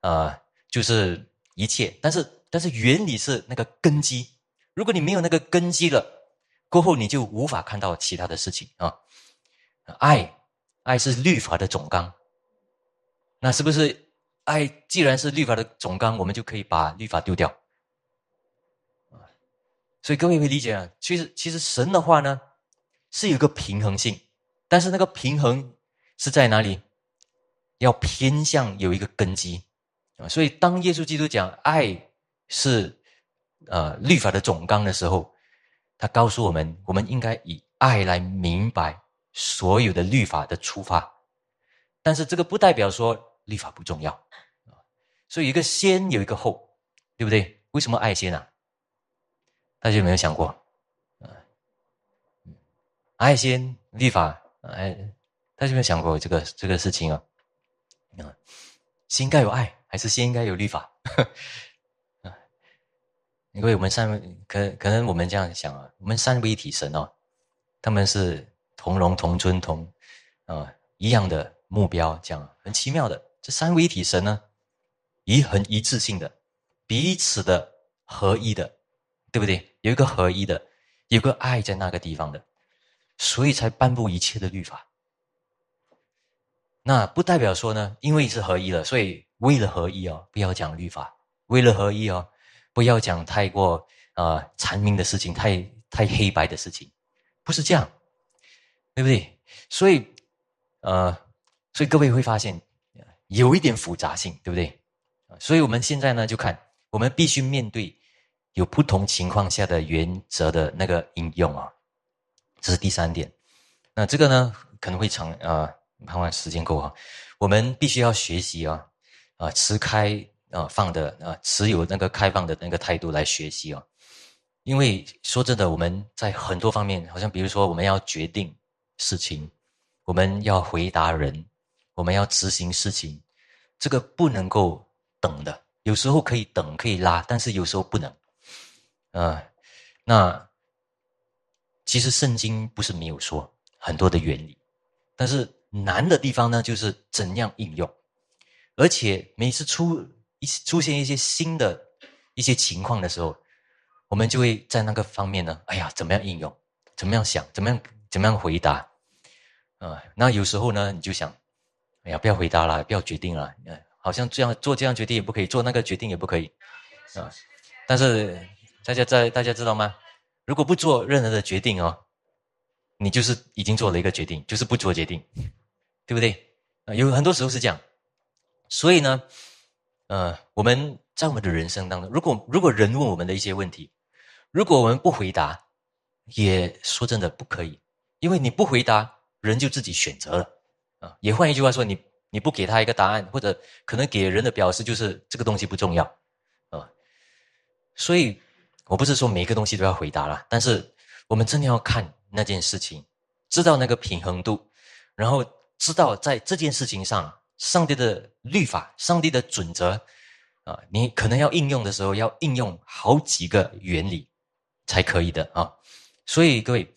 啊，就是一切，但是但是原理是那个根基。如果你没有那个根基了，过后你就无法看到其他的事情啊。爱，爱是律法的总纲，那是不是爱？既然是律法的总纲，我们就可以把律法丢掉。所以各位会理解啊，其实其实神的话呢，是有个平衡性，但是那个平衡是在哪里？要偏向有一个根基啊。所以当耶稣基督讲爱是呃律法的总纲的时候，他告诉我们，我们应该以爱来明白所有的律法的出发。但是这个不代表说律法不重要啊。所以一个先有一个后，对不对？为什么爱先啊？大家有没有想过，啊，爱心立法，哎，大家有没有想过这个这个事情啊？啊，心该有爱，还是心应该有立法？啊，因为我们三可可能我们这样想啊，我们三位一体神哦，他们是同荣同尊同啊一样的目标，这样很奇妙的。这三位一体神呢，一很一致性的，彼此的合一的。对不对？有一个合一的，有个爱在那个地方的，所以才颁布一切的律法。那不代表说呢，因为是合一了，所以为了合一哦，不要讲律法；为了合一哦，不要讲太过啊残明的事情，太太黑白的事情，不是这样，对不对？所以呃，所以各位会发现有一点复杂性，对不对？所以我们现在呢，就看我们必须面对。有不同情况下的原则的那个应用啊，这是第三点。那这个呢，可能会长啊，盼望时间够啊。我们必须要学习啊，啊，持开啊放的啊，持有那个开放的那个态度来学习啊。因为说真的，我们在很多方面，好像比如说我们要决定事情，我们要回答人，我们要执行事情，这个不能够等的。有时候可以等，可以拉，但是有时候不能。啊，那其实圣经不是没有说很多的原理，但是难的地方呢，就是怎样应用，而且每次出一出现一些新的一些情况的时候，我们就会在那个方面呢，哎呀，怎么样应用，怎么样想，怎么样怎么样回答，啊，那有时候呢，你就想，哎呀，不要回答了，不要决定了，好像这样做这样决定也不可以，做那个决定也不可以，啊，但是。大家在大家知道吗？如果不做任何的决定哦，你就是已经做了一个决定，就是不做决定，对不对？啊，有很多时候是这样。所以呢，呃，我们在我们的人生当中，如果如果人问我们的一些问题，如果我们不回答，也说真的不可以，因为你不回答，人就自己选择了啊。也换一句话说，你你不给他一个答案，或者可能给人的表示就是这个东西不重要啊。所以。我不是说每一个东西都要回答了，但是我们真的要看那件事情知道那个平衡度，然后知道在这件事情上，上帝的律法、上帝的准则啊，你可能要应用的时候，要应用好几个原理才可以的啊。所以各位，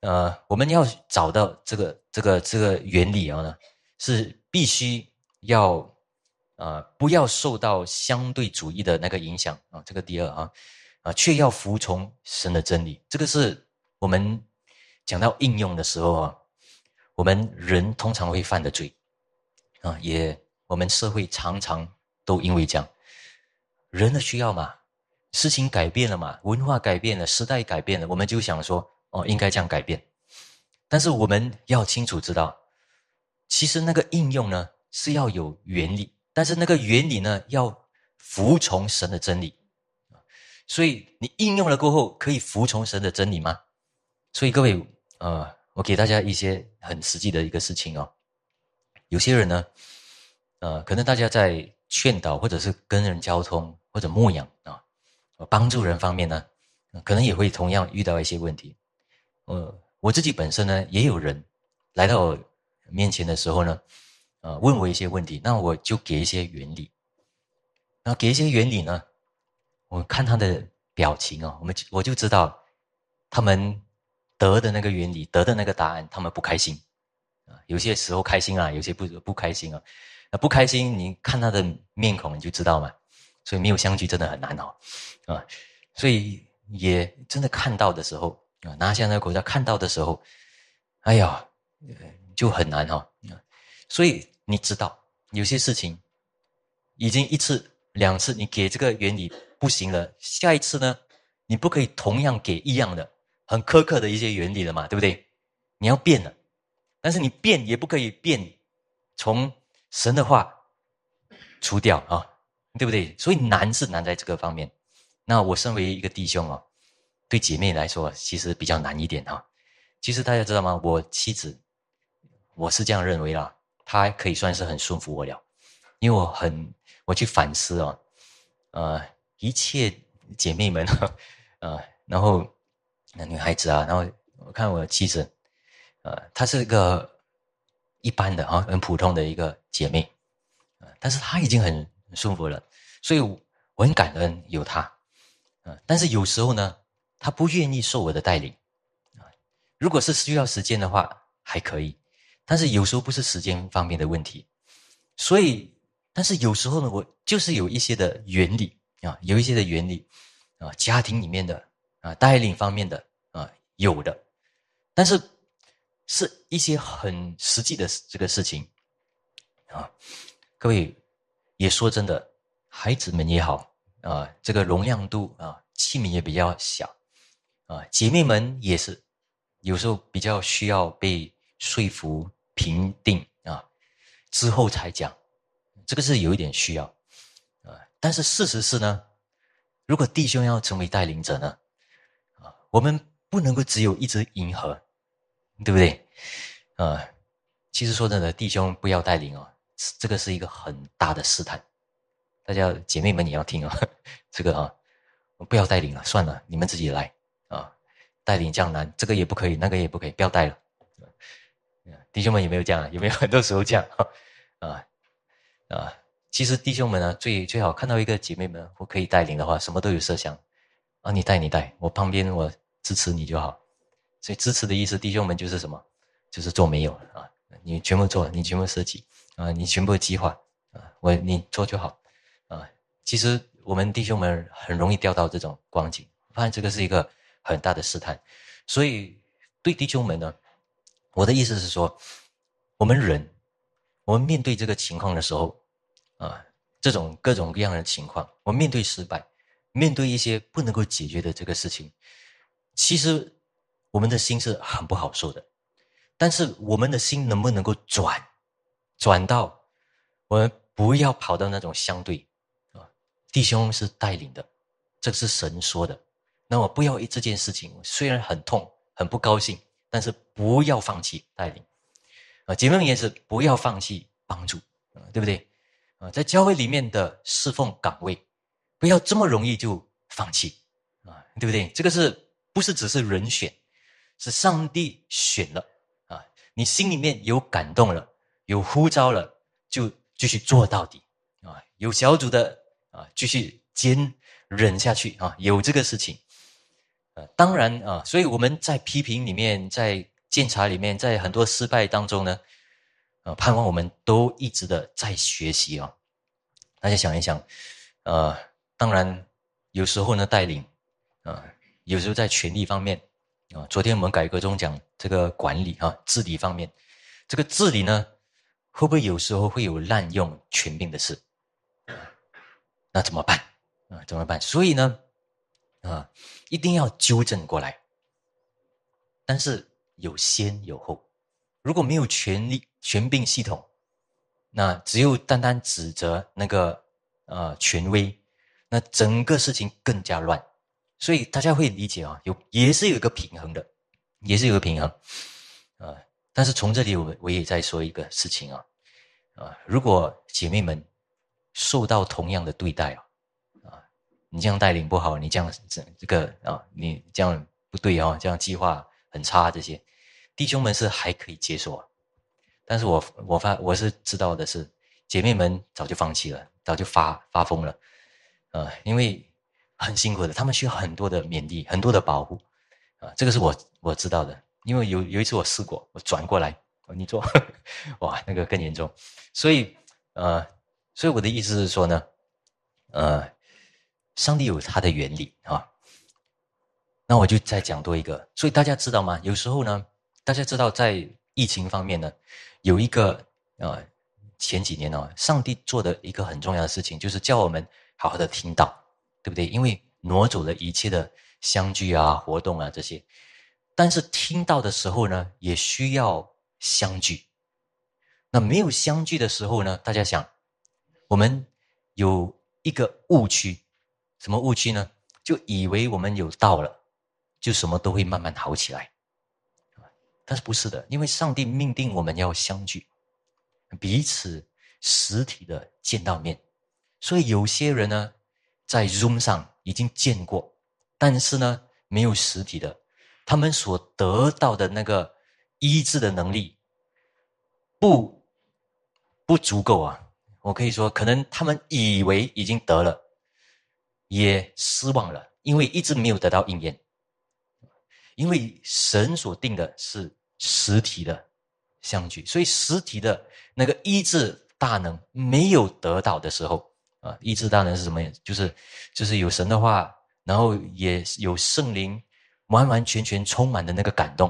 呃，我们要找到这个这个这个原理啊呢，是必须要。啊，不要受到相对主义的那个影响啊！这个第二啊，啊，却要服从神的真理。这个是我们讲到应用的时候啊，我们人通常会犯的罪啊，也我们社会常常都因为这样，人的需要嘛，事情改变了嘛，文化改变了，时代改变了，我们就想说哦，应该这样改变。但是我们要清楚知道，其实那个应用呢是要有原理。但是那个原理呢，要服从神的真理所以你应用了过后，可以服从神的真理吗？所以各位，呃，我给大家一些很实际的一个事情哦。有些人呢，呃，可能大家在劝导或者是跟人交通或者牧养啊，帮助人方面呢，可能也会同样遇到一些问题。呃，我自己本身呢，也有人来到我面前的时候呢。呃，问我一些问题，那我就给一些原理。那给一些原理呢，我看他的表情啊，我们我就知道他们得的那个原理，得的那个答案，他们不开心啊。有些时候开心啊，有些不不开心啊。那不开心，你看他的面孔你就知道嘛。所以没有相聚真的很难哦，啊，所以也真的看到的时候啊，拿下那个国家看到的时候，哎呀，就很难哈。所以。你知道有些事情已经一次两次，你给这个原理不行了，下一次呢，你不可以同样给一样的很苛刻的一些原理了嘛，对不对？你要变了，但是你变也不可以变，从神的话除掉啊，对不对？所以难是难在这个方面。那我身为一个弟兄哦，对姐妹来说其实比较难一点哈。其实大家知道吗？我妻子，我是这样认为啦。她可以算是很顺服我了，因为我很我去反思哦，呃，一切姐妹们，呃，然后那女孩子啊，然后我看我妻子，呃，她是一个一般的啊，很普通的一个姐妹，呃，但是她已经很舒服了，所以我很感恩有她，呃，但是有时候呢，她不愿意受我的带领，啊，如果是需要时间的话，还可以。但是有时候不是时间方面的问题，所以，但是有时候呢，我就是有一些的原理啊，有一些的原理啊，家庭里面的啊，带领方面的啊，有的，但是是一些很实际的这个事情啊，各位也说真的，孩子们也好啊，这个容量度啊，器皿也比较小啊，姐妹们也是有时候比较需要被说服。评定啊，之后才讲，这个是有一点需要啊。但是事实是呢，如果弟兄要成为带领者呢，啊，我们不能够只有一直迎合，对不对？啊，其实说真的，弟兄不要带领哦，这个是一个很大的试探。大家姐妹们也要听啊，这个啊，不要带领了，算了，你们自己来啊。带领江南，这个也不可以，那个也不可以，不要带了。弟兄们有没有这样？有没有很多时候这样？啊啊！其实弟兄们呢，最最好看到一个姐妹们，我可以带领的话，什么都有设想啊。你带你带，我旁边我支持你就好。所以支持的意思，弟兄们就是什么？就是做没有啊，你全部做，你全部设计啊，你全部计划啊，我你做就好啊。其实我们弟兄们很容易掉到这种光景，发现这个是一个很大的试探。所以对弟兄们呢。我的意思是说，我们人，我们面对这个情况的时候，啊，这种各种各样的情况，我们面对失败，面对一些不能够解决的这个事情，其实我们的心是很不好受的。但是我们的心能不能够转，转到我们不要跑到那种相对啊，弟兄是带领的，这是神说的。那我不要这件事情，虽然很痛，很不高兴。但是不要放弃带领，啊，姐妹们也是不要放弃帮助，啊，对不对？啊，在教会里面的侍奉岗位，不要这么容易就放弃，啊，对不对？这个是不是只是人选？是上帝选了啊，你心里面有感动了，有呼召了，就继续做到底啊！有小组的啊，继续坚忍下去啊！有这个事情，呃，当然啊，所以我们在批评里面，在监察里面，在很多失败当中呢，呃，盼望我们都一直的在学习啊！大家想一想，呃，当然有时候呢，带领啊，有时候在权力方面。啊，昨天我们改革中讲这个管理啊，治理方面，这个治理呢，会不会有时候会有滥用权柄的事？那怎么办？啊，怎么办？所以呢，啊，一定要纠正过来。但是有先有后，如果没有权力权柄系统，那只有单单指责那个呃权威，那整个事情更加乱。所以大家会理解啊，有也是有一个平衡的，也是有个平衡，啊，但是从这里我我也在说一个事情啊，啊，如果姐妹们受到同样的对待啊，啊，你这样带领不好，你这样这这个啊，你这样不对啊，这样计划很差，这些弟兄们是还可以接受啊，但是我我发我是知道的是，姐妹们早就放弃了，早就发发疯了，啊，因为。很辛苦的，他们需要很多的勉励，很多的保护，啊，这个是我我知道的，因为有有一次我试过，我转过来，你做，哇，那个更严重，所以，呃，所以我的意思是说呢，呃，上帝有他的原理啊，那我就再讲多一个，所以大家知道吗？有时候呢，大家知道在疫情方面呢，有一个呃，前几年呢，上帝做的一个很重要的事情，就是叫我们好好的听到。对不对？因为挪走了一切的相聚啊、活动啊这些，但是听到的时候呢，也需要相聚。那没有相聚的时候呢？大家想，我们有一个误区，什么误区呢？就以为我们有道了，就什么都会慢慢好起来。但是不是的，因为上帝命定我们要相聚，彼此实体的见到面，所以有些人呢。在 Zoom 上已经见过，但是呢，没有实体的，他们所得到的那个医治的能力，不不足够啊！我可以说，可能他们以为已经得了，也失望了，因为一直没有得到应验。因为神所定的是实体的相聚，所以实体的那个医治大能没有得到的时候。啊，医治大能是什么？就是，就是有神的话，然后也有圣灵，完完全全充满的那个感动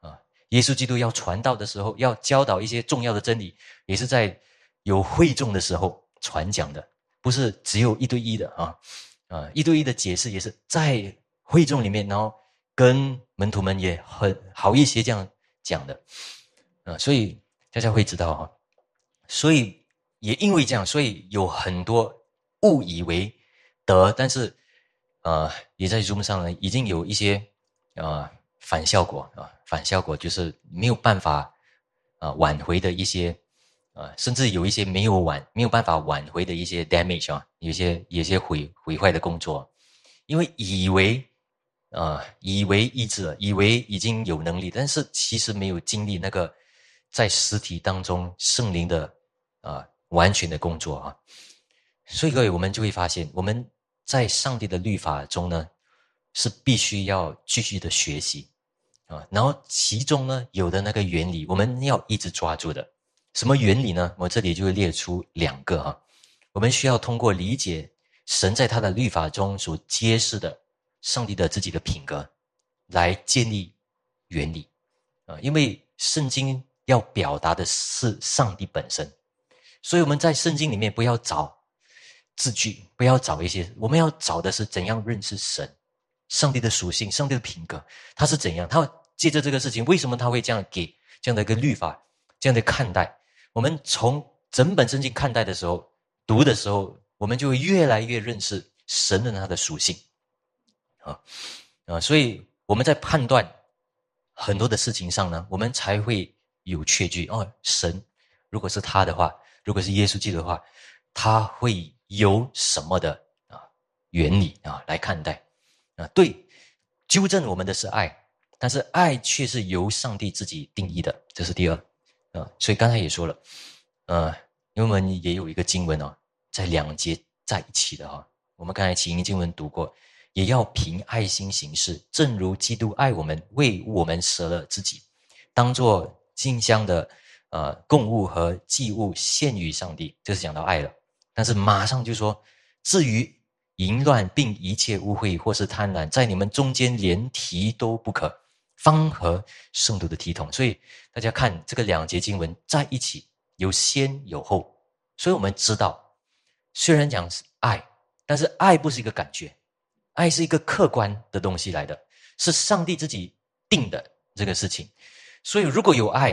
啊。耶稣基督要传道的时候，要教导一些重要的真理，也是在有会众的时候传讲的，不是只有一对一的啊啊，一对一的解释也是在会众里面，然后跟门徒们也很好一些这样讲的啊，所以大家会知道哈，所以。也因为这样，所以有很多误以为得，但是，呃，也在 Zoom 上呢，已经有一些呃反效果啊，反效果就是没有办法啊挽回的一些啊，甚至有一些没有挽没有办法挽回的一些 damage 啊，有些有些毁毁坏的工作，因为以为啊以为医治了，以为已经有能力，但是其实没有经历那个在实体当中圣灵的啊。完全的工作啊，所以各位，我们就会发现，我们在上帝的律法中呢，是必须要继续的学习啊。然后其中呢，有的那个原理，我们要一直抓住的。什么原理呢？我这里就会列出两个啊。我们需要通过理解神在他的律法中所揭示的上帝的自己的品格，来建立原理啊。因为圣经要表达的是上帝本身。所以我们在圣经里面不要找字句，不要找一些，我们要找的是怎样认识神、上帝的属性、上帝的品格，他是怎样？他借着这个事情，为什么他会这样给这样的一个律法，这样的看待？我们从整本圣经看待的时候，读的时候，我们就会越来越认识神的他的属性啊啊！所以我们在判断很多的事情上呢，我们才会有确据哦。神如果是他的话。如果是耶稣基督的话，他会有什么的啊原理啊来看待啊？对，纠正我们的是爱，但是爱却是由上帝自己定义的，这是第二啊。所以刚才也说了，呃，因为我们也有一个经文哦，在两节在一起的哈。我们刚才起因经文读过，也要凭爱心行事，正如基督爱我们，为我们舍了自己，当做馨香的呃供物和祭物献于上帝。这是讲到爱了，但是马上就说，至于淫乱并一切污秽或是贪婪，在你们中间连提都不可，方合圣徒的体统。所以大家看这个两节经文在一起，有先有后，所以我们知道，虽然讲是爱。但是爱不是一个感觉，爱是一个客观的东西来的，是上帝自己定的这个事情。所以如果有爱，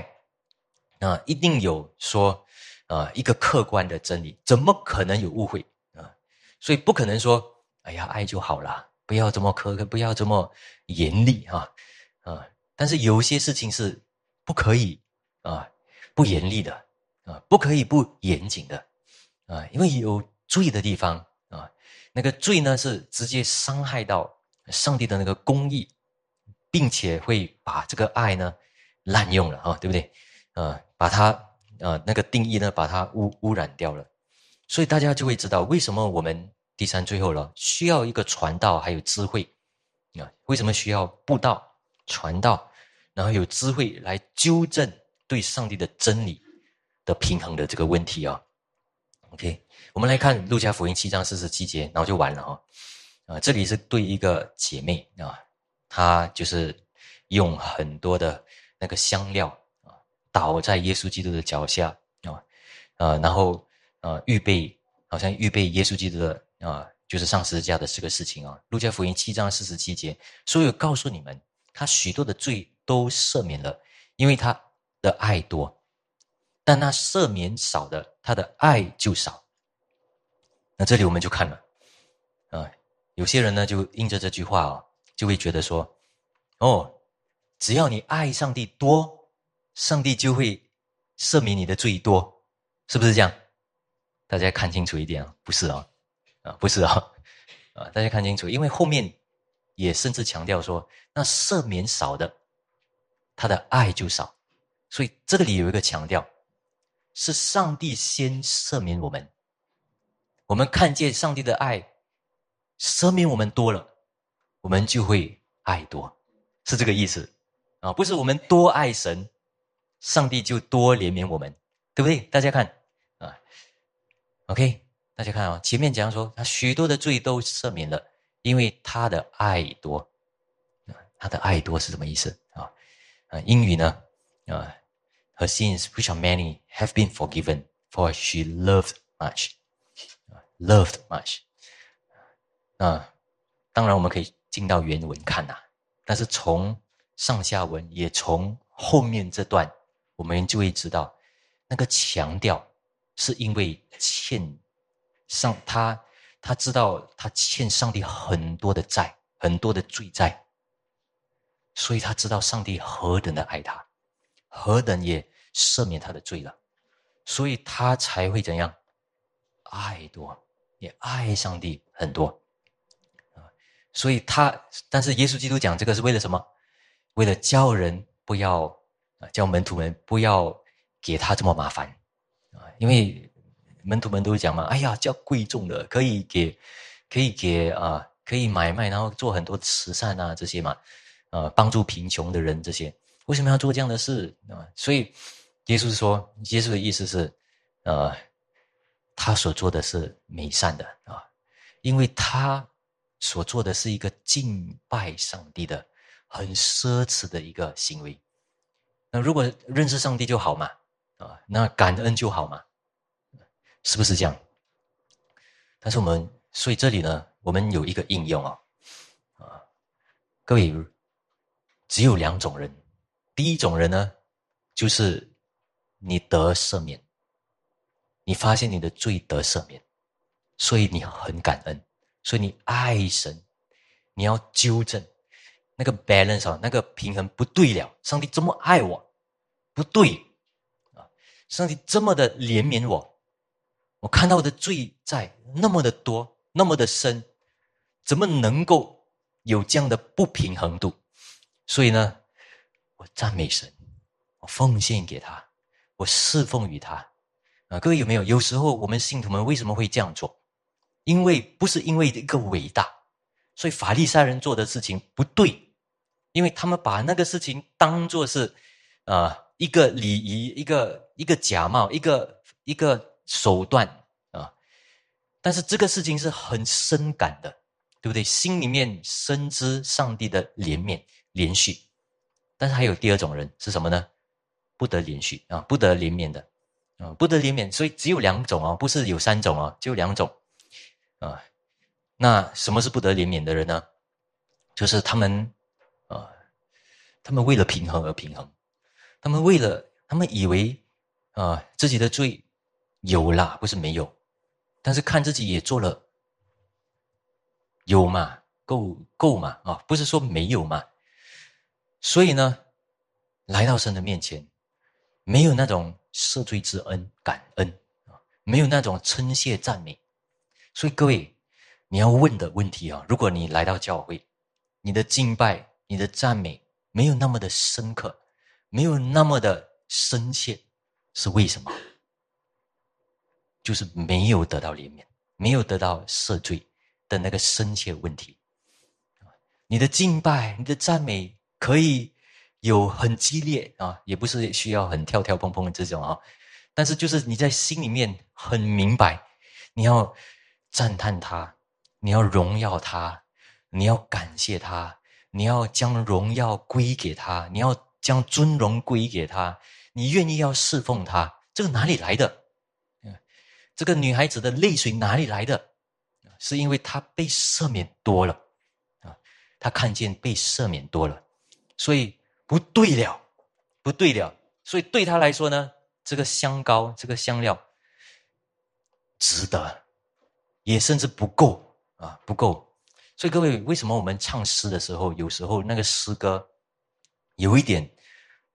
啊，一定有说啊一个客观的真理，怎么可能有误会啊？所以不可能说，哎呀，爱就好了，不要这么苛刻，不要这么严厉啊啊！但是有些事情是不可以啊不严厉的啊，不可以不严谨的啊，因为有注意的地方。那个罪呢，是直接伤害到上帝的那个公义，并且会把这个爱呢滥用了啊，对不对？呃，把它呃那个定义呢，把它污污染掉了。所以大家就会知道，为什么我们第三最后了需要一个传道还有智慧啊？为什么需要布道传道，然后有智慧来纠正对上帝的真理的平衡的这个问题啊？OK。我们来看路加福音七章四十七节，然后就完了哈。啊，这里是对一个姐妹啊，她就是用很多的那个香料啊，倒在耶稣基督的脚下啊，啊，然后啊，预备好像预备耶稣基督的啊，就是上十字架的这个事情啊。路加福音七章四十七节，所以告诉你们，他许多的罪都赦免了，因为他的爱多；但那赦免少的，他的爱就少。那这里我们就看了，啊，有些人呢就应着这句话啊，就会觉得说，哦，只要你爱上帝多，上帝就会赦免你的罪多，是不是这样？大家看清楚一点啊，不是啊，啊，不是啊，啊，大家看清楚，因为后面也甚至强调说，那赦免少的，他的爱就少，所以这里有一个强调，是上帝先赦免我们。我们看见上帝的爱，赦免我们多了，我们就会爱多，是这个意思啊？不是我们多爱神，上帝就多怜悯我们，对不对？大家看啊，OK，大家看啊，前面讲说他许多的罪都赦免了，因为他的爱多，他的爱多是什么意思啊？啊，英语呢啊，Her sins which are many have been forgiven, for she loved much. Loved much，啊，当然我们可以进到原文看呐，但是从上下文也从后面这段，我们就会知道，那个强调是因为欠上他，他知道他欠上帝很多的债，很多的罪债，所以他知道上帝何等的爱他，何等也赦免他的罪了，所以他才会怎样？爱多。也爱上帝很多。啊，所以他，但是耶稣基督讲这个是为了什么？为了教人不要啊，教门徒们不要给他这么麻烦。啊，因为门徒们都讲嘛，哎呀，叫贵重的，可以给，可以给啊，可以买卖，然后做很多慈善啊这些嘛，啊，帮助贫穷的人这些，为什么要做这样的事啊？所以耶稣说，耶稣的意思是，呃。他所做的是美善的啊，因为他所做的是一个敬拜上帝的很奢侈的一个行为。那如果认识上帝就好嘛，啊，那感恩就好嘛，是不是这样？但是我们所以这里呢，我们有一个应用啊，啊，各位只有两种人，第一种人呢，就是你得赦免。你发现你的罪得赦免，所以你很感恩，所以你爱神，你要纠正那个 balance 啊，那个平衡不对了。上帝这么爱我，不对啊！上帝这么的怜悯我，我看到我的罪在那么的多，那么的深，怎么能够有这样的不平衡度？所以呢，我赞美神，我奉献给他，我侍奉于他。啊，各位有没有？有时候我们信徒们为什么会这样做？因为不是因为一个伟大，所以法利赛人做的事情不对，因为他们把那个事情当做是啊一个礼仪，一个一个假冒，一个一个手段啊。但是这个事情是很深感的，对不对？心里面深知上帝的怜悯连续，但是还有第二种人是什么呢？不得连续啊，不得怜悯的。啊，不得怜悯，所以只有两种哦，不是有三种哦，只有两种，啊，那什么是不得怜悯的人呢？就是他们，啊，他们为了平衡而平衡，他们为了，他们以为，啊，自己的罪有啦，不是没有，但是看自己也做了，有嘛，够够嘛，啊，不是说没有嘛，所以呢，来到神的面前，没有那种。赦罪之恩，感恩啊，没有那种称谢赞美，所以各位，你要问的问题啊，如果你来到教会，你的敬拜、你的赞美没有那么的深刻，没有那么的深切，是为什么？就是没有得到怜悯，没有得到赦罪的那个深切问题。你的敬拜、你的赞美可以。有很激烈啊，也不是需要很跳跳蹦蹦的这种啊，但是就是你在心里面很明白，你要赞叹他，你要荣耀他，你要感谢他，你要将荣耀归给他，你要将尊荣归给他，你愿意要侍奉他，这个哪里来的？这个女孩子的泪水哪里来的？是因为她被赦免多了啊，她看见被赦免多了，所以。不对了，不对了，所以对他来说呢，这个香膏，这个香料，值得，也甚至不够啊，不够。所以各位，为什么我们唱诗的时候，有时候那个诗歌有一点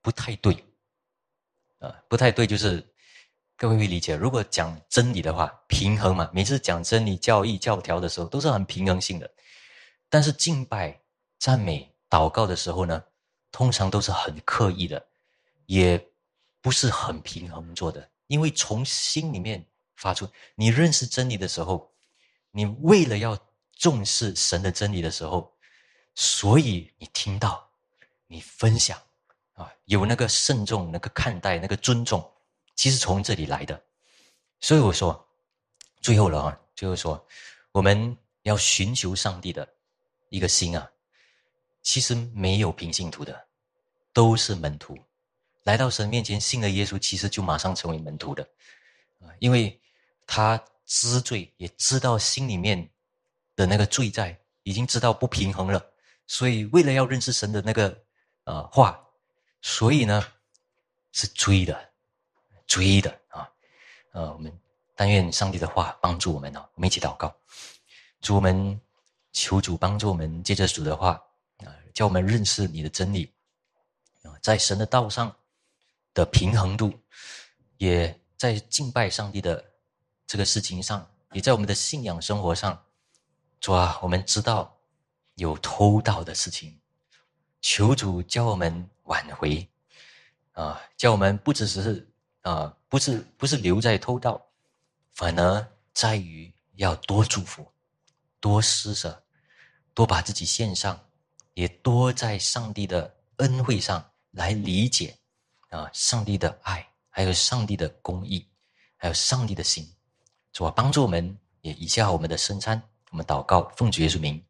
不太对啊？不太对，就是各位会理解。如果讲真理的话，平衡嘛，每次讲真理、教义、教条的时候，都是很平衡性的。但是敬拜、赞美、祷告的时候呢？通常都是很刻意的，也不是很平衡做的。因为从心里面发出，你认识真理的时候，你为了要重视神的真理的时候，所以你听到，你分享，啊，有那个慎重、那个看待、那个尊重，其实从这里来的。所以我说，最后了啊，最后说，我们要寻求上帝的一个心啊，其实没有平信徒的。都是门徒，来到神面前信了耶稣，其实就马上成为门徒的，啊，因为他知罪，也知道心里面的那个罪在，已经知道不平衡了，所以为了要认识神的那个呃话，所以呢是追的，追的啊，呃，我们但愿上帝的话帮助我们哦，我们一起祷告，主我们求主帮助我们，借着主的话啊，叫我们认识你的真理。在神的道上的平衡度，也在敬拜上帝的这个事情上，也在我们的信仰生活上，主啊，我们知道有偷盗的事情，求主教我们挽回，啊，教我们不只是啊，不是不是留在偷盗，反而在于要多祝福，多施舍，多把自己献上，也多在上帝的恩惠上。来理解啊，上帝的爱，还有上帝的公义，还有上帝的心，主啊，帮助我们，也以下我们的圣餐，我们祷告，奉主耶稣名，